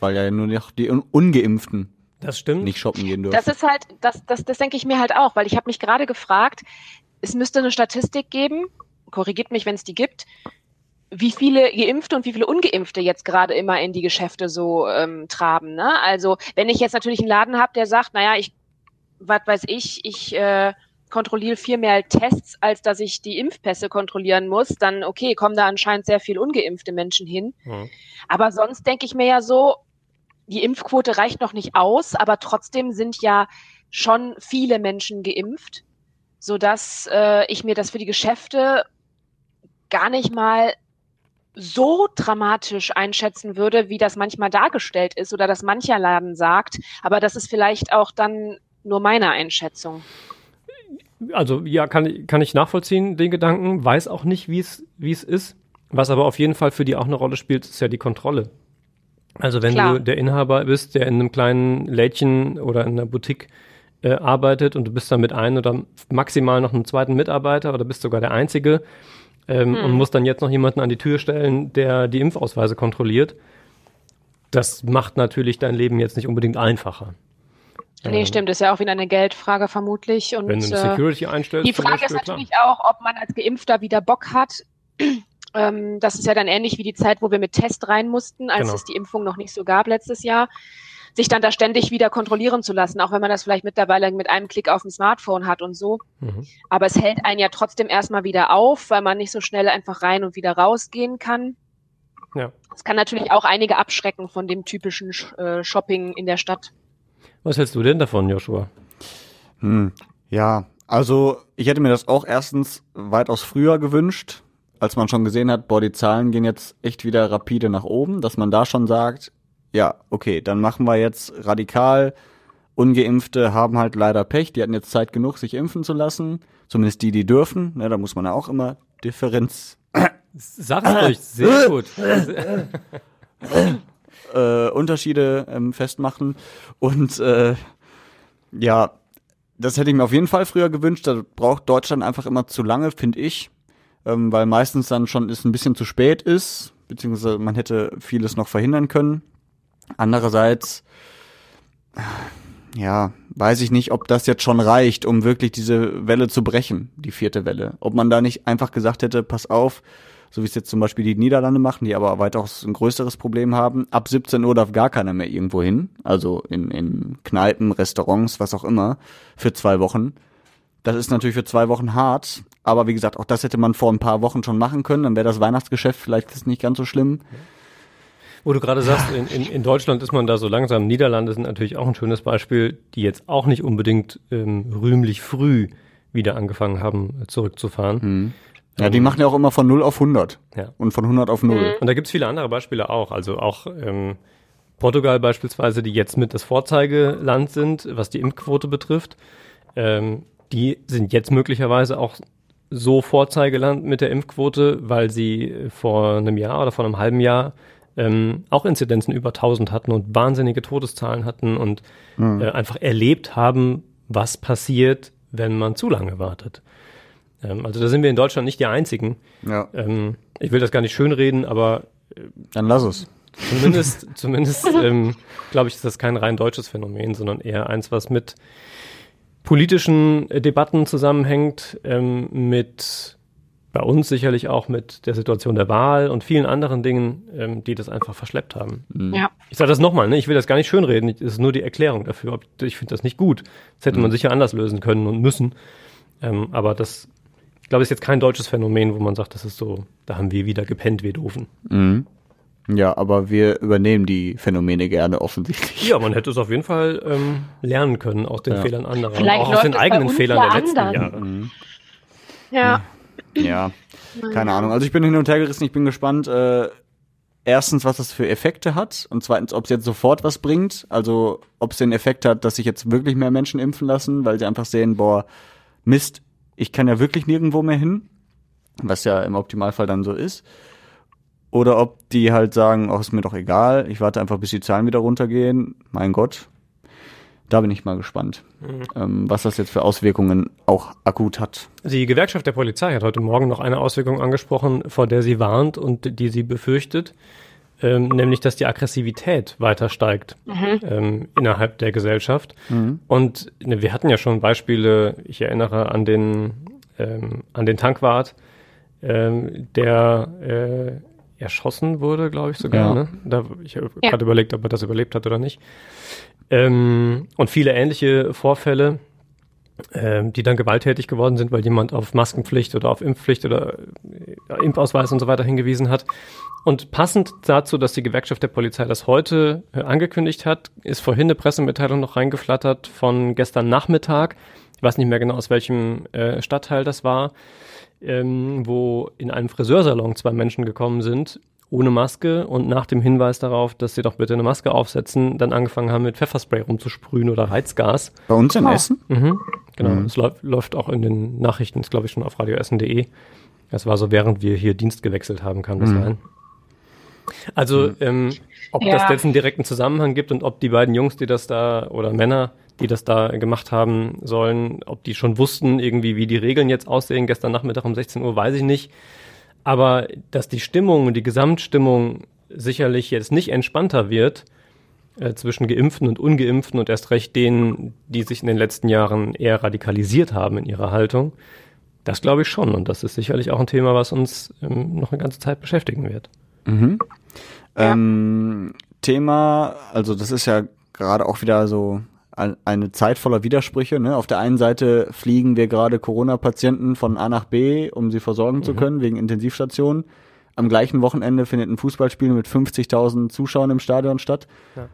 Weil ja nur noch die Un Ungeimpften
Das stimmt.
nicht shoppen gehen dürfen.
Das ist halt, das, das, das denke ich mir halt auch, weil ich habe mich gerade gefragt, es müsste eine Statistik geben, korrigiert mich, wenn es die gibt, wie viele Geimpfte und wie viele Ungeimpfte jetzt gerade immer in die Geschäfte so ähm, traben. Ne? Also wenn ich jetzt natürlich einen Laden habe, der sagt, naja, ich, was weiß ich, ich äh, kontrolliere viel mehr Tests, als dass ich die Impfpässe kontrollieren muss, dann okay, kommen da anscheinend sehr viel ungeimpfte Menschen hin.
Mhm.
Aber sonst denke ich mir ja so, die Impfquote reicht noch nicht aus, aber trotzdem sind ja schon viele Menschen geimpft, so dass äh, ich mir das für die Geschäfte gar nicht mal so dramatisch einschätzen würde, wie das manchmal dargestellt ist oder dass mancher Laden sagt. Aber das ist vielleicht auch dann nur meine Einschätzung.
Also ja, kann, ich- kann ich nachvollziehen, den Gedanken. Weiß auch nicht, wie es wie es ist. Was aber auf jeden Fall für die auch eine Rolle spielt, ist ja die Kontrolle. Also wenn
Klar.
du der Inhaber bist, der in einem kleinen Lädchen oder in einer Boutique äh, arbeitet und du bist dann mit einem oder maximal noch einem zweiten Mitarbeiter oder bist sogar der Einzige ähm, und musst dann jetzt noch jemanden an die Tür stellen, der die Impfausweise kontrolliert, das macht natürlich dein Leben jetzt nicht unbedingt einfacher.
Nee,
Ähm,
stimmt, ist ja auch wieder eine Geldfrage vermutlich. Und
Wenn du eine
äh,
Security einstellst,
Die Frage ist
Beispiel, klar.
natürlich auch, ob man als Geimpfter wieder Bock hat. Ähm, das ist ja dann ähnlich wie die Zeit, wo wir mit Test rein mussten, als
Genau.
es die Impfung noch nicht so gab letztes Jahr, sich dann da ständig wieder kontrollieren zu lassen, auch wenn man das vielleicht mittlerweile mit einem Klick auf dem Smartphone hat und so.
Mhm.
Aber es hält einen ja trotzdem erstmal wieder auf, weil man nicht so schnell einfach rein und wieder rausgehen kann.
Ja.
Es kann natürlich auch einige abschrecken von dem typischen Sch- äh, Shopping in der Stadt.
Was hältst du denn davon, Joshua?
Hm. Ja, also ich hätte mir das auch erstens weitaus früher gewünscht, als man schon gesehen hat, boah, die Zahlen gehen jetzt echt wieder rapide nach oben, dass man da schon sagt, ja, okay, dann machen wir jetzt radikal. Ungeimpfte haben halt leider Pech, die hatten jetzt Zeit genug, sich impfen zu lassen. Zumindest die, die dürfen. Ne, da muss man ja auch immer Differenz,
Sag's euch, sehr gut.
äh, Unterschiede ähm, festmachen. Und äh, ja, das hätte ich mir auf jeden Fall früher gewünscht. Da braucht Deutschland einfach immer zu lange, finde ich. Ähm, weil meistens dann schon es ein bisschen zu spät ist, beziehungsweise man hätte vieles noch verhindern können. Andererseits, ja, weiß ich nicht, ob das jetzt schon reicht, um wirklich diese Welle zu brechen, die vierte Welle. Ob man da nicht einfach gesagt hätte, pass auf, so wie es jetzt zum Beispiel die Niederlande machen, die aber weitaus ein größeres Problem haben. Ab 17 Uhr darf gar keiner mehr irgendwo hin, also in, in Kneipen, Restaurants, was auch immer, für zwei Wochen. Das ist natürlich für zwei Wochen hart, aber wie gesagt, auch das hätte man vor ein paar Wochen schon machen können, dann wäre das Weihnachtsgeschäft vielleicht nicht ganz so schlimm.
Wo du gerade sagst, in, in, in Deutschland ist man da so langsam. Niederlande sind natürlich auch ein schönes Beispiel, die jetzt auch nicht unbedingt ähm, rühmlich früh wieder angefangen haben, zurückzufahren.
Ja, die machen ja auch immer von 0 auf 100
Ja.
und von 100 auf 0.
Und da gibt's viele andere Beispiele auch. Also auch ähm, Portugal beispielsweise, die jetzt mit das Vorzeigeland sind, was die Impfquote betrifft. Ähm, die sind jetzt möglicherweise auch so Vorzeigeland mit der Impfquote, weil sie vor einem Jahr oder vor einem halben Jahr ähm, auch Inzidenzen über 1000 hatten und wahnsinnige Todeszahlen hatten und äh, einfach erlebt haben, was passiert, wenn man zu lange wartet. Ähm, also da sind wir in Deutschland nicht die Einzigen.
Ja,
Ähm, ich will das gar nicht schönreden, aber
dann lass es.
zumindest, zumindest ähm, glaube ich, ist das kein rein deutsches Phänomen, sondern eher eins, was mit politischen äh, Debatten zusammenhängt, ähm, mit bei uns sicherlich auch mit der Situation der Wahl und vielen anderen Dingen, ähm, die das einfach verschleppt haben.
Ja.
Ich sage das nochmal, ne? ich will das gar nicht schönreden, das ist nur die Erklärung dafür. Ich finde das nicht gut. Das hätte man sicher anders lösen können und müssen. Ähm, aber das, ich glaube, ist jetzt kein deutsches Phänomen, wo man sagt, das ist so, da haben wir wieder gepennt, wir doofen.
Mhm. Ja, aber wir übernehmen die Phänomene gerne offensichtlich.
Ja, man hätte es auf jeden Fall ähm, lernen können aus den
Ja.
Fehlern anderer.
Vielleicht
auch aus den
es bei
eigenen
uns
Fehlern der letzten
anders.
Jahre.
Ja.
Ja, keine Ahnung. Also ich bin hin und her gerissen, ich bin gespannt. Äh, erstens, was das für Effekte hat und zweitens, ob es jetzt sofort was bringt. Also ob es den Effekt hat, dass sich jetzt wirklich mehr Menschen impfen lassen, weil sie einfach sehen, boah, Mist, ich kann ja wirklich nirgendwo mehr hin, was ja im Optimalfall dann so ist. oder ob die halt sagen, oh, ist mir doch egal, ich warte einfach, bis die Zahlen wieder runtergehen. Mein Gott. Da bin ich mal gespannt, mhm. ähm, was das jetzt für Auswirkungen auch akut hat.
Die Gewerkschaft der Polizei hat heute Morgen noch eine Auswirkung angesprochen, vor der sie warnt und die sie befürchtet, ähm, nämlich dass die Aggressivität weiter steigt mhm. ähm, innerhalb der Gesellschaft. Mhm. Und ne, wir hatten ja schon Beispiele, ich erinnere an den, ähm, an den Tankwart, ähm, der äh, erschossen wurde, glaube ich sogar. Ja. Ne? Da, ich habe ja. gerade überlegt, ob er das überlebt hat oder nicht. Ähm, und viele ähnliche Vorfälle, ähm, die dann gewalttätig geworden sind, weil jemand auf Maskenpflicht oder auf Impfpflicht oder äh, Impfausweis und so weiter hingewiesen hat. Und passend dazu, dass die Gewerkschaft der Polizei das heute äh, angekündigt hat, ist vorhin eine Pressemitteilung noch reingeflattert von gestern Nachmittag. Ich weiß nicht mehr genau, aus welchem äh, Stadtteil das war ähm, wo in einem Friseursalon zwei Menschen gekommen sind, ohne Maske und nach dem Hinweis darauf, dass sie doch bitte eine Maske aufsetzen, dann angefangen haben mit Pfefferspray rumzusprühen oder Reizgas.
Bei uns in oh. Essen?
Mhm, genau, mhm. es läuft, läuft auch in den Nachrichten, ist glaube ich schon auf radioessen.de. Das war so, während wir hier Dienst gewechselt haben, kam das mhm. rein. Also, mhm. ähm, ob ja. das jetzt einen direkten Zusammenhang gibt und ob die beiden Jungs, die das da, oder Männer, die das da gemacht haben sollen, ob die schon wussten irgendwie, wie die Regeln jetzt aussehen. Gestern Nachmittag um 16 Uhr weiß ich nicht. Aber dass die Stimmung und die Gesamtstimmung sicherlich jetzt nicht entspannter wird äh, zwischen Geimpften und Ungeimpften und erst recht denen, die sich in den letzten Jahren eher radikalisiert haben in ihrer Haltung, das glaube ich schon. Und das ist sicherlich auch ein Thema, was uns ähm, noch eine ganze Zeit beschäftigen wird.
Mhm. Ja. Ähm, Thema, also das ist ja gerade auch wieder so eine Zeit voller Widersprüche. Ne? Auf der einen Seite fliegen wir gerade Corona-Patienten von A nach B, um sie versorgen mhm. zu können, wegen Intensivstationen. Am gleichen Wochenende findet ein Fußballspiel mit 50.000 Zuschauern im Stadion statt. Ja.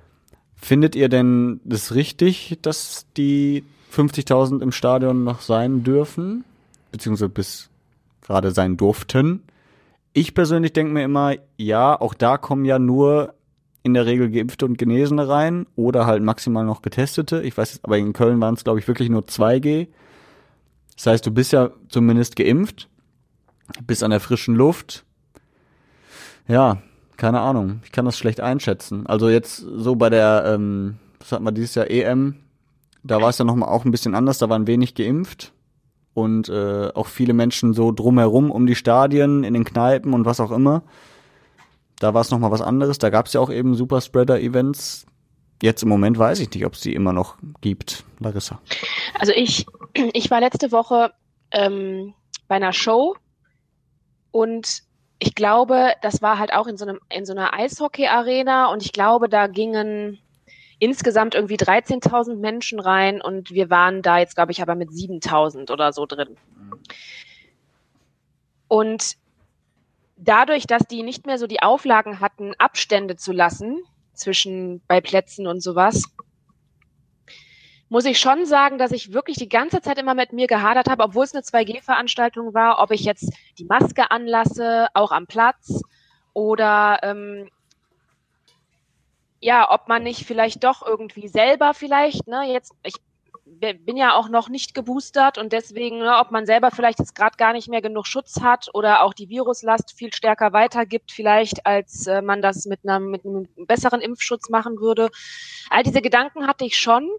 Findet ihr denn das richtig, dass die 50.000 im Stadion noch sein dürfen? Beziehungsweise bis gerade sein durften? Ich persönlich denke mir immer, ja, auch da kommen ja nur in der Regel Geimpfte und Genesene rein oder halt maximal noch Getestete. Ich weiß, aber in Köln waren es, glaube ich, wirklich nur 2G. Das heißt, du bist ja zumindest geimpft, bist an der frischen Luft. Ja, keine Ahnung. Ich kann das schlecht einschätzen. Also jetzt so bei der, ähm, was hat man dieses Jahr, EM, da war es ja nochmal auch ein bisschen anders. Da waren wenig geimpft und äh, auch viele Menschen so drumherum um die Stadien, in den Kneipen und was auch immer. Da war es nochmal was anderes. Da gab es ja auch eben Superspreader-Events. Jetzt im Moment weiß ich nicht, ob es die immer noch gibt, Larissa.
Also ich, ich war letzte Woche ähm, bei einer Show und ich glaube, das war halt auch in so, einem, in so einer Eishockey-Arena und ich glaube, da gingen insgesamt irgendwie 13.000 Menschen rein und wir waren da jetzt, glaube ich, aber mit 7.000 oder so drin. Und dadurch, dass die nicht mehr so die Auflagen hatten, Abstände zu lassen zwischen bei Plätzen und sowas, muss ich schon sagen, dass ich wirklich die ganze Zeit immer mit mir gehadert habe, obwohl es eine 2G-Veranstaltung war, ob ich jetzt die Maske anlasse, auch am Platz, oder ähm, ja, ob man nicht vielleicht doch irgendwie selber vielleicht, ne, jetzt, ich bin ja auch noch nicht geboostert und deswegen, ne, ob man selber vielleicht jetzt gerade gar nicht mehr genug Schutz hat oder auch die Viruslast viel stärker weitergibt, vielleicht als äh, man das mit, einer, mit einem besseren Impfschutz machen würde. All diese Gedanken hatte ich schon.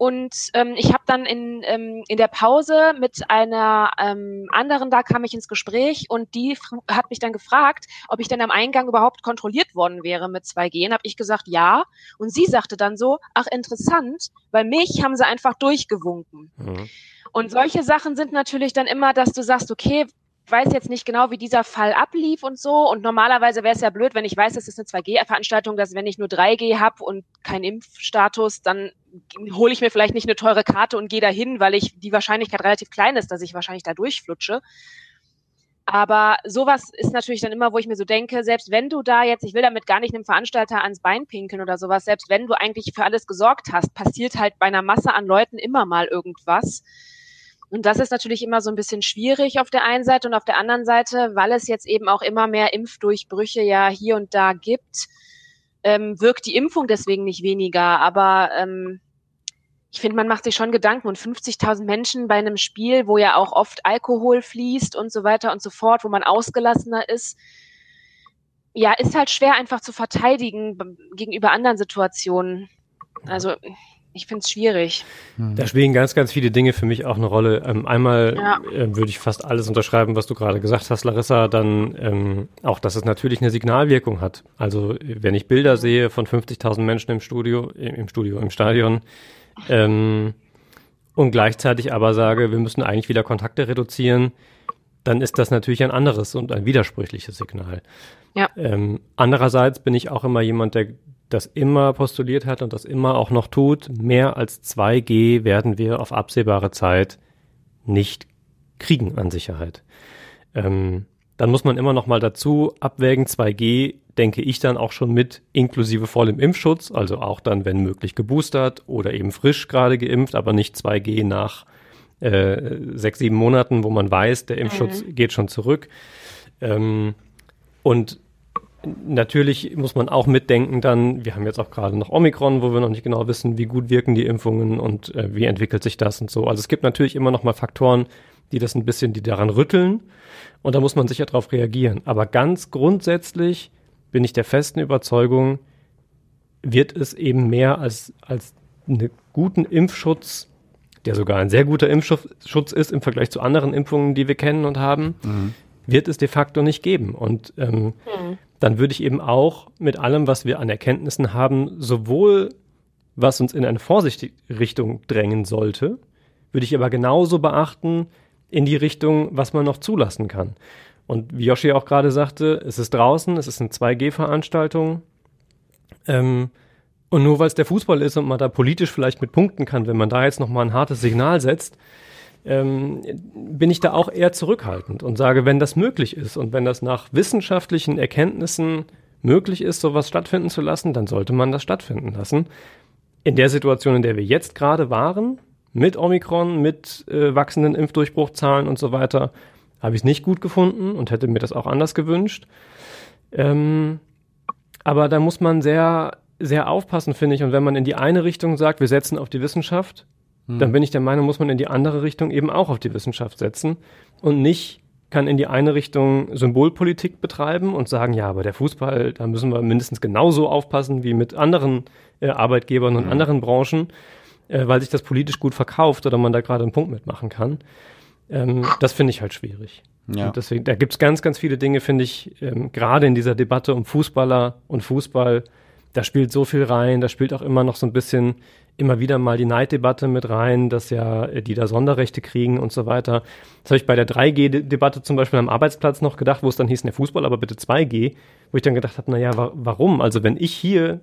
Und ähm, ich habe dann in, ähm, in der Pause mit einer ähm, anderen, da kam ich ins Gespräch und die hat mich dann gefragt, ob ich denn am Eingang überhaupt kontrolliert worden wäre mit 2G. Und habe ich gesagt, ja. Und sie sagte dann so, ach interessant, weil mich haben sie einfach durchgewunken. Mhm. Und solche Sachen sind natürlich dann immer, dass du sagst, okay, weiß jetzt nicht genau, wie dieser Fall ablief und so. Und normalerweise wäre es ja blöd, wenn ich weiß, es ist eine 2G-Veranstaltung, dass wenn ich nur 3G habe und keinen Impfstatus, dann hole ich mir vielleicht nicht eine teure Karte und gehe dahin, weil ich die Wahrscheinlichkeit relativ klein ist, dass ich wahrscheinlich da durchflutsche. Aber sowas ist natürlich dann immer, wo ich mir so denke, selbst wenn du da jetzt, ich will damit gar nicht einem Veranstalter ans Bein pinkeln oder sowas, selbst wenn du eigentlich für alles gesorgt hast, passiert halt bei einer Masse an Leuten immer mal irgendwas. Und das ist natürlich immer so ein bisschen schwierig auf der einen Seite und auf der anderen Seite, weil es jetzt eben auch immer mehr Impfdurchbrüche ja hier und da gibt, ähm, wirkt die Impfung deswegen nicht weniger. Aber ähm, ich finde, man macht sich schon Gedanken und 50.000 Menschen bei einem Spiel, wo ja auch oft Alkohol fließt und so weiter und so fort, wo man ausgelassener ist. ja, ist halt schwer einfach zu verteidigen gegenüber anderen Situationen. Also ich finde es schwierig.
Da spielen ganz, ganz viele Dinge für mich auch eine Rolle. Ähm, einmal
Ja.
äh, würde ich fast alles unterschreiben, was du gerade gesagt hast, Larissa. Dann ähm, auch, dass es natürlich eine Signalwirkung hat. Also wenn ich Bilder sehe von 50.000 Menschen im Studio, im, im Studio, im Stadion, ähm, und gleichzeitig aber sage, wir müssen eigentlich wieder Kontakte reduzieren, dann ist das natürlich ein anderes und ein widersprüchliches Signal.
Ja.
Ähm, andererseits bin ich auch immer jemand, der das immer postuliert hat und das immer auch noch tut. Mehr als 2G werden wir auf absehbare Zeit nicht kriegen an Sicherheit. Ähm, dann muss man immer noch mal dazu abwägen, 2G denke ich dann auch schon mit inklusive vollem Impfschutz, also auch dann, wenn möglich, geboostert oder eben frisch gerade geimpft, aber nicht 2G nach äh, sechs, sieben Monaten, wo man weiß, der Impfschutz geht schon zurück. Ähm, und natürlich muss man auch mitdenken dann, wir haben jetzt auch gerade noch Omikron, wo wir noch nicht genau wissen, wie gut wirken die Impfungen und äh, wie entwickelt sich das und so. Also es gibt natürlich immer noch mal Faktoren, die das ein bisschen, die daran rütteln und da muss man sicher darauf reagieren. Aber ganz grundsätzlich bin ich der festen Überzeugung, wird es eben mehr als, als einen guten Impfschutz, der sogar ein sehr guter Impfschutz ist im Vergleich zu anderen Impfungen, die wir kennen und haben, wird es de facto nicht geben. Und ähm, dann würde ich eben auch mit allem, was wir an Erkenntnissen haben, sowohl was uns in eine vorsichtige Richtung drängen sollte, würde ich aber genauso beachten in die Richtung, was man noch zulassen kann. Und wie Joshi auch gerade sagte, es ist draußen, es ist eine 2G-Veranstaltung. Ähm, und nur weil es der Fußball ist und man da politisch vielleicht mit punkten kann, wenn man da jetzt nochmal ein hartes Signal setzt, ähm, bin ich da auch eher zurückhaltend und sage, wenn das möglich ist und wenn das nach wissenschaftlichen Erkenntnissen möglich ist, sowas stattfinden zu lassen, dann sollte man das stattfinden lassen. In der Situation, in der wir jetzt gerade waren, mit Omikron, mit äh, wachsenden Impfdurchbruchzahlen und so weiter, habe ich es nicht gut gefunden und hätte mir das auch anders gewünscht. Ähm, aber da muss man sehr, sehr aufpassen, finde ich. Und wenn man in die eine Richtung sagt, wir setzen auf die Wissenschaft, dann bin ich der Meinung, muss man in die andere Richtung eben auch auf die Wissenschaft setzen und nicht kann in die eine Richtung Symbolpolitik betreiben und sagen, ja, aber der Fußball, da müssen wir mindestens genauso aufpassen wie mit anderen äh, Arbeitgebern und anderen Branchen, äh, weil sich das politisch gut verkauft oder man da gerade einen Punkt mitmachen kann. Ähm, das finde ich halt schwierig.
Ja.
Und deswegen, da gibt's ganz, ganz viele Dinge, finde ich, ähm, gerade in dieser Debatte um Fußballer und Fußball, da spielt so viel rein, da spielt auch immer noch so ein bisschen immer wieder mal die Neiddebatte mit rein, dass ja äh, die da Sonderrechte kriegen und so weiter. Das habe ich bei der 3G-Debatte zum Beispiel am Arbeitsplatz noch gedacht, wo es dann hieß, ne Fußball, aber bitte 2G, wo ich dann gedacht habe, naja, wa warum? Also wenn ich hier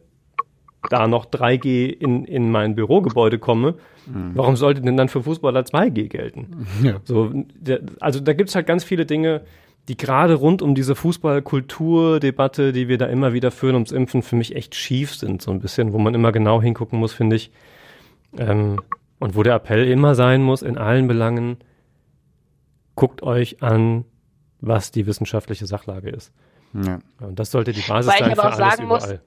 da noch 3G in, in mein Bürogebäude komme, warum sollte denn dann für Fußballer 2G gelten?
Ja.
So, der, also da gibt's halt ganz viele Dinge, die gerade rund um diese Fußballkulturdebatte, die wir da immer wieder führen ums Impfen, für mich echt schief sind, so ein bisschen, wo man immer genau hingucken muss, finde ich. Ähm, und wo der Appell immer sein muss, in allen Belangen, guckt euch an, was die wissenschaftliche Sachlage ist.
Ja.
Und das sollte die Basis
Wobei ich
sein
aber
für
auch
alles
sagen muss,
überall.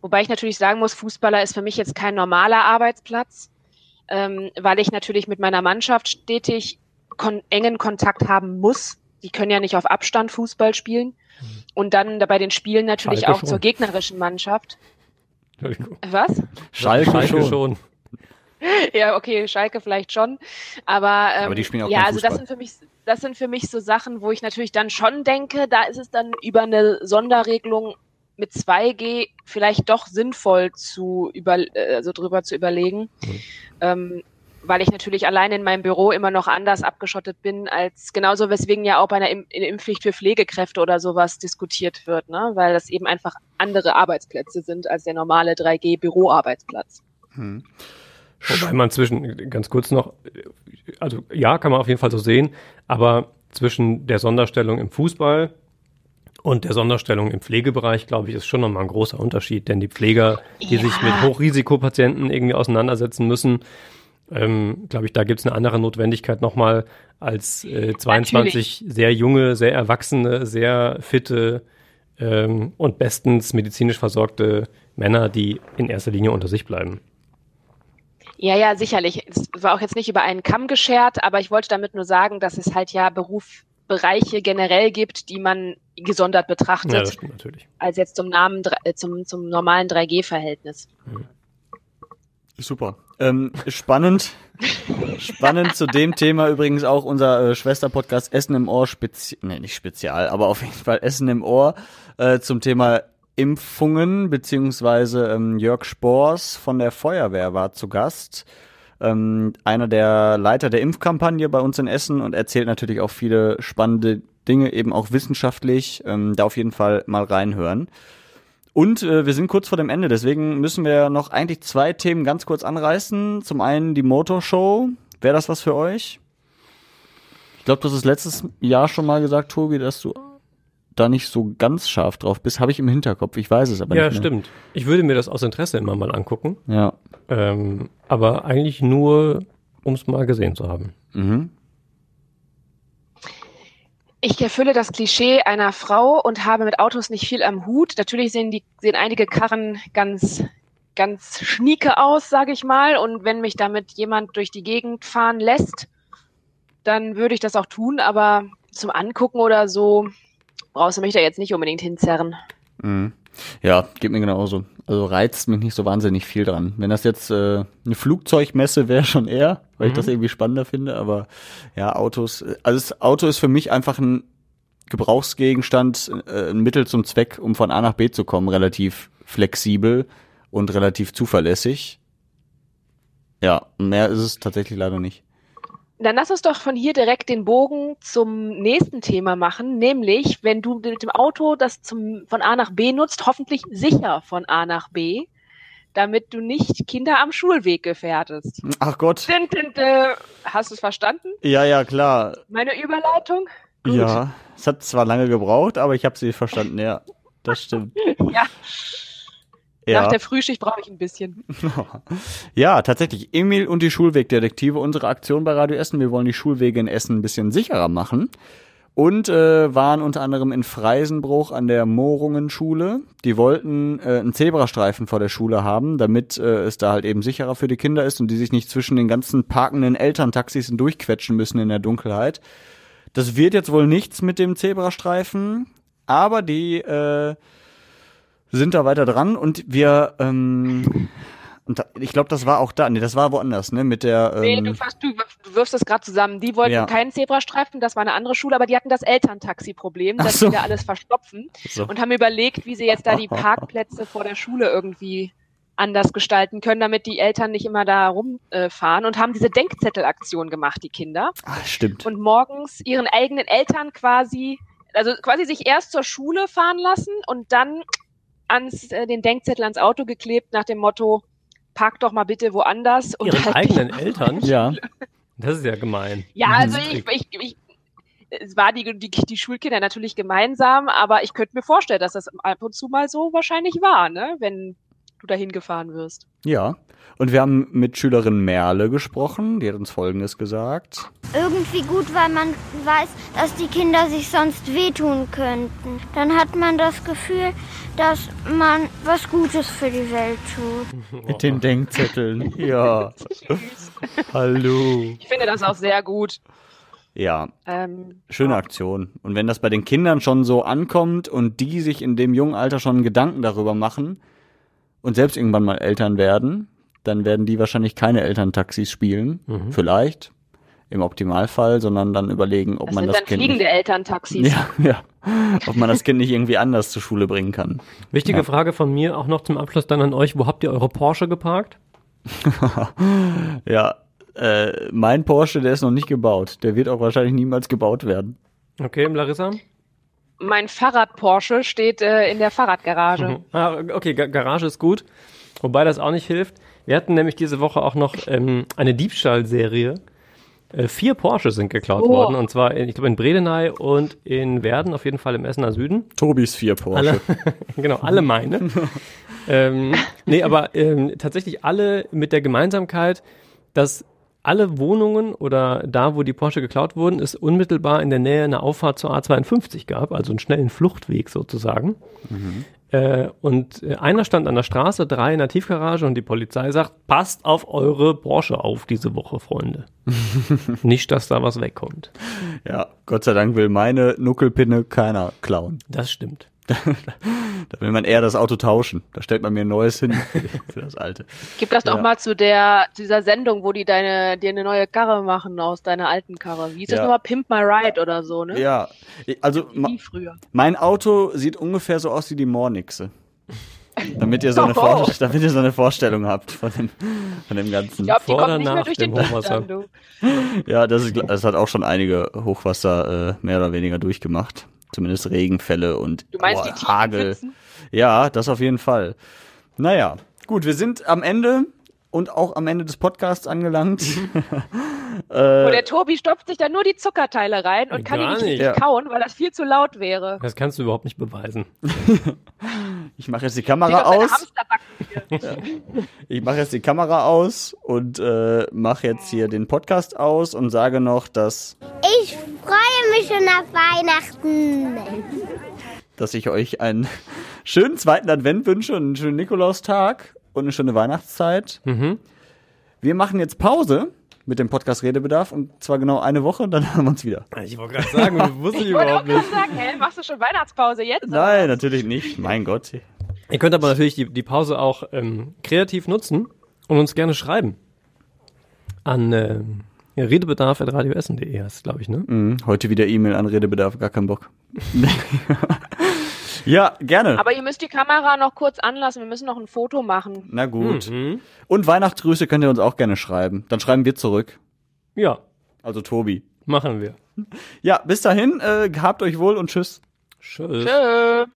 Wobei ich natürlich sagen muss, Fußballer ist für mich jetzt kein normaler Arbeitsplatz, ähm, weil ich natürlich mit meiner Mannschaft stetig kon engen Kontakt haben muss. Die können ja nicht auf Abstand Fußball spielen. Und dann da bei den Spielen natürlich
Schalke
auch
schon.
zur gegnerischen Mannschaft. Was?
Schalke, schon.
ja, okay, Schalke vielleicht schon. Aber, ähm,
Aber die spielen auch
ja, also das sind für mich, das sind für mich so Sachen, wo ich natürlich dann schon denke, da ist es dann über eine Sonderregelung mit 2G vielleicht doch sinnvoll zu über, äh, also drüber zu überlegen. Ähm, weil ich natürlich allein in meinem Büro immer noch anders abgeschottet bin, als genauso weswegen ja auch bei einer Im Impfpflicht für Pflegekräfte oder sowas diskutiert wird, ne? Weil das eben einfach andere Arbeitsplätze sind als der normale 3G-Büroarbeitsplatz.
Wobei man zwischen, ganz kurz noch, also ja, kann man auf jeden Fall so sehen, aber zwischen der Sonderstellung im Fußball und der Sonderstellung im Pflegebereich, glaube ich, ist schon nochmal ein großer Unterschied, denn die Pfleger, die
Ja.
sich mit Hochrisikopatienten irgendwie auseinandersetzen müssen, ähm, glaube ich, da gibt es eine andere Notwendigkeit nochmal als äh, 22 sehr junge, sehr erwachsene, sehr fitte ähm, und bestens medizinisch versorgte Männer, die in erster Linie unter sich bleiben.
Ja, ja, sicherlich. Es war auch jetzt nicht über einen Kamm geschert, aber ich wollte damit nur sagen, dass es halt ja Beruf Bereiche generell gibt, die man gesondert betrachtet,
Ja, das stimmt natürlich.
als jetzt zum Namen, äh, zum, zum normalen 3G-Verhältnis.
Super. Ähm, spannend. spannend zu dem Thema übrigens auch unser äh, Schwesterpodcast Essen im Ohr spezial, nee, nicht spezial, aber auf jeden Fall Essen im Ohr äh, zum Thema Impfungen, beziehungsweise ähm, Jörg Spors von der Feuerwehr war zu Gast. Ähm, einer der Leiter der Impfkampagne bei uns in Essen und erzählt natürlich auch viele spannende Dinge, eben auch wissenschaftlich. Ähm, da auf jeden Fall mal reinhören. Und äh, wir sind kurz vor dem Ende, deswegen müssen wir noch eigentlich zwei Themen ganz kurz anreißen. Zum einen die Motorshow. Wäre das was für euch? Ich glaube, du hast es letztes Jahr schon mal gesagt, Tobi, dass du da nicht so ganz scharf drauf bist. Habe ich im Hinterkopf. Ich weiß es aber
Ja,
nicht. mehr.
stimmt. Ich würde mir das aus Interesse immer mal angucken.
Ja.
Ähm, aber eigentlich nur, um es mal gesehen zu haben.
Mhm.
Ich erfülle das Klischee einer Frau und habe mit Autos nicht viel am Hut. Natürlich sehen die sehen einige Karren ganz ganz schnieke aus, sage ich mal. Und wenn mich damit jemand durch die Gegend fahren lässt, dann würde ich das auch tun. Aber zum Angucken oder so brauchst du mich da jetzt nicht unbedingt hinzerren.
Mhm. Ja, geht mir genauso. Also reizt mich nicht so wahnsinnig viel dran. Wenn das jetzt äh, eine Flugzeugmesse wäre, schon eher, weil ich das irgendwie spannender finde. Aber ja, Autos, äh, also das Auto ist für mich einfach ein Gebrauchsgegenstand, äh, ein Mittel zum Zweck, um von A nach B zu kommen, relativ flexibel und relativ zuverlässig. Ja, mehr ist es tatsächlich leider nicht.
Dann lass uns doch von hier direkt den Bogen zum nächsten Thema machen, nämlich wenn du mit dem Auto das zum, von A nach B nutzt, hoffentlich sicher von A nach B, damit du nicht Kinder am Schulweg gefährdest.
Ach Gott.
Din, din, din. Hast du es verstanden?
Ja, ja, klar.
Meine Überleitung? Gut.
Ja, es hat zwar lange gebraucht, aber ich habe sie verstanden, ja. Das stimmt.
Ja.
Ja.
Nach der Frühschicht brauche ich ein bisschen.
Ja, tatsächlich. Emil und die Schulwegdetektive, unsere Aktion bei Radio Essen. Wir wollen die Schulwege in Essen ein bisschen sicherer machen. Und äh, waren unter anderem in Freisenbruch an der Mohrungen-Schule. Die wollten äh, einen Zebrastreifen vor der Schule haben, damit äh, es da halt eben sicherer für die Kinder ist und die sich nicht zwischen den ganzen parkenden Elterntaxis durchquetschen müssen in der Dunkelheit. Das wird jetzt wohl nichts mit dem Zebrastreifen, aber die äh, sind da weiter dran und wir, ähm, und da, ich glaube, das war auch da, nee, das war woanders, ne, mit der,
Nee,
ähm,
du, fast, du, du wirfst es gerade zusammen. Die wollten
Ja.
keinen Zebrastreifen, das war eine andere Schule, aber die hatten das Elterntaxi-Problem,
Ach
dass
so.
die da alles verstopfen
so.
und haben überlegt, wie sie jetzt da die Parkplätze vor der Schule irgendwie anders gestalten können, damit die Eltern nicht immer da rumfahren äh, und haben diese Denkzettelaktion gemacht, die Kinder.
ah, stimmt.
Und morgens ihren eigenen Eltern quasi, also quasi sich erst zur Schule fahren lassen und dann ans, äh, den Denkzettel ans Auto geklebt nach dem Motto, park doch mal bitte woanders. Und
Ihren
halt
eigenen Eltern?
Ja,
Das ist ja gemein.
Ja,
Mhm.
also ich, ich, ich, es war die, die, die Schulkinder natürlich gemeinsam, aber ich könnte mir vorstellen, dass das ab und zu mal so wahrscheinlich war, ne, wenn du dahin gefahren wirst.
ja. Und wir haben mit Schülerin Merle gesprochen, die hat uns Folgendes gesagt.
irgendwie gut, weil man weiß, dass die Kinder sich sonst wehtun könnten. Dann hat man das Gefühl, dass man was Gutes für die Welt tut.
Mit den Denkzetteln, ja. Hallo.
Ich finde das auch sehr gut.
Ja,
Ähm,
schöne Aktion. Und wenn das bei den Kindern schon so ankommt und die sich in dem jungen Alter schon Gedanken darüber machen und selbst irgendwann mal Eltern werden, dann werden die wahrscheinlich keine Elterntaxis spielen, vielleicht im Optimalfall, sondern dann überlegen, ob
das
man das
dann
Kind
fliegende
nicht,
Elterntaxis.
ja, ja, ob man das Kind nicht irgendwie anders zur Schule bringen kann.
Wichtige
Ja.
Frage von mir auch noch zum Abschluss dann an euch. Wo habt ihr eure Porsche geparkt?
Ja, äh, mein Porsche, der ist noch nicht gebaut. Der wird auch wahrscheinlich niemals gebaut werden.
Okay, Larissa?
Mein Fahrrad Porsche steht äh, in der Fahrradgarage.
Mhm. Ah, okay, Ga Garage ist gut. Wobei das auch nicht hilft. Wir hatten nämlich diese Woche auch noch ähm, eine Diebstahlserie. Äh, vier Porsche sind geklaut
Oh.
worden. Und zwar, in, ich glaube, in Bredeney und in Werden, auf jeden Fall im Essener Süden.
Tobis vier Porsche.
Alle, genau, alle meine. ähm, nee, aber ähm, tatsächlich alle mit der Gemeinsamkeit, dass alle Wohnungen oder da, wo die Porsche geklaut wurden, es unmittelbar in der Nähe eine Auffahrt zur A52 gab, also einen schnellen Fluchtweg sozusagen. Äh, und äh, einer stand an der Straße, drei in der Tiefgarage und die Polizei sagt, passt auf eure Porsche auf diese Woche, Freunde. Nicht, dass da was wegkommt.
Ja, Gott sei Dank will meine Nuckelpinne keiner klauen.
Das stimmt.
Da will man eher das Auto tauschen. Da stellt man mir ein neues hin für das alte.
Gib das doch
Ja.
mal zu der, zu dieser Sendung, wo die deine, dir eine neue Karre machen aus deiner alten Karre. Wie hieß das
Ja.
nochmal? Pimp My Ride oder so, ne?
Ja, also
Wie früher.
mein Auto sieht ungefähr so aus wie die Mornixe. Damit ihr so eine,
Oh.
Damit ihr so eine Vorstellung habt von dem, von dem Ganzen.
Ich glaube, die
Vor
kommt
oder
nicht mehr
nach
durch
dem
den
Hochwasser?
Ja, das, ist, das hat auch schon einige Hochwasser äh, mehr oder weniger durchgemacht. Zumindest Regenfälle und
Du meinst
boah,
die
Hagel. Ja, das auf jeden Fall. Naja, gut, wir sind am Ende und auch am Ende des Podcasts angelangt.
Und der Tobi stopft sich da nur die Zuckerteile rein und kann die
Gar
nicht
nicht.
richtig
Ja.
kauen, weil das viel zu laut wäre.
Das kannst du überhaupt nicht beweisen.
Ich mache jetzt die Kamera
aus.
Ich mache jetzt die Kamera aus und äh, mache jetzt hier den Podcast aus und sage noch, dass,
Ich freue mich schon auf Weihnachten.
dass ich euch einen schönen zweiten Advent wünsche und einen schönen Nikolaustag und eine schöne Weihnachtszeit.
Mhm.
Wir machen jetzt Pause mit dem Podcast Redebedarf und zwar genau eine Woche und dann hören wir uns wieder.
Ich wollte gerade sagen, das wusste ich
Ich wollte auch
überhaupt
gerade
nicht.
sagen, hä, machst du schon Weihnachtspause jetzt?
Nein, natürlich nicht. Mein Gott.
Ihr könnt aber natürlich die, die Pause auch ähm, kreativ nutzen und uns gerne schreiben. An ähm, ja, redebedarf.radioessen.de heißt glaube ich, ne?
Mhm, heute wieder E-Mail an Redebedarf, gar keinen Bock. ja, gerne.
Aber ihr müsst die Kamera noch kurz anlassen. Wir müssen noch ein Foto machen.
Na gut.
Mhm.
Und Weihnachtsgrüße könnt ihr uns auch gerne schreiben. Dann schreiben wir zurück.
Ja,
Also Tobi.
machen wir.
Ja, bis dahin, äh, habt euch wohl und tschüss.
Tschüss.
Tschö.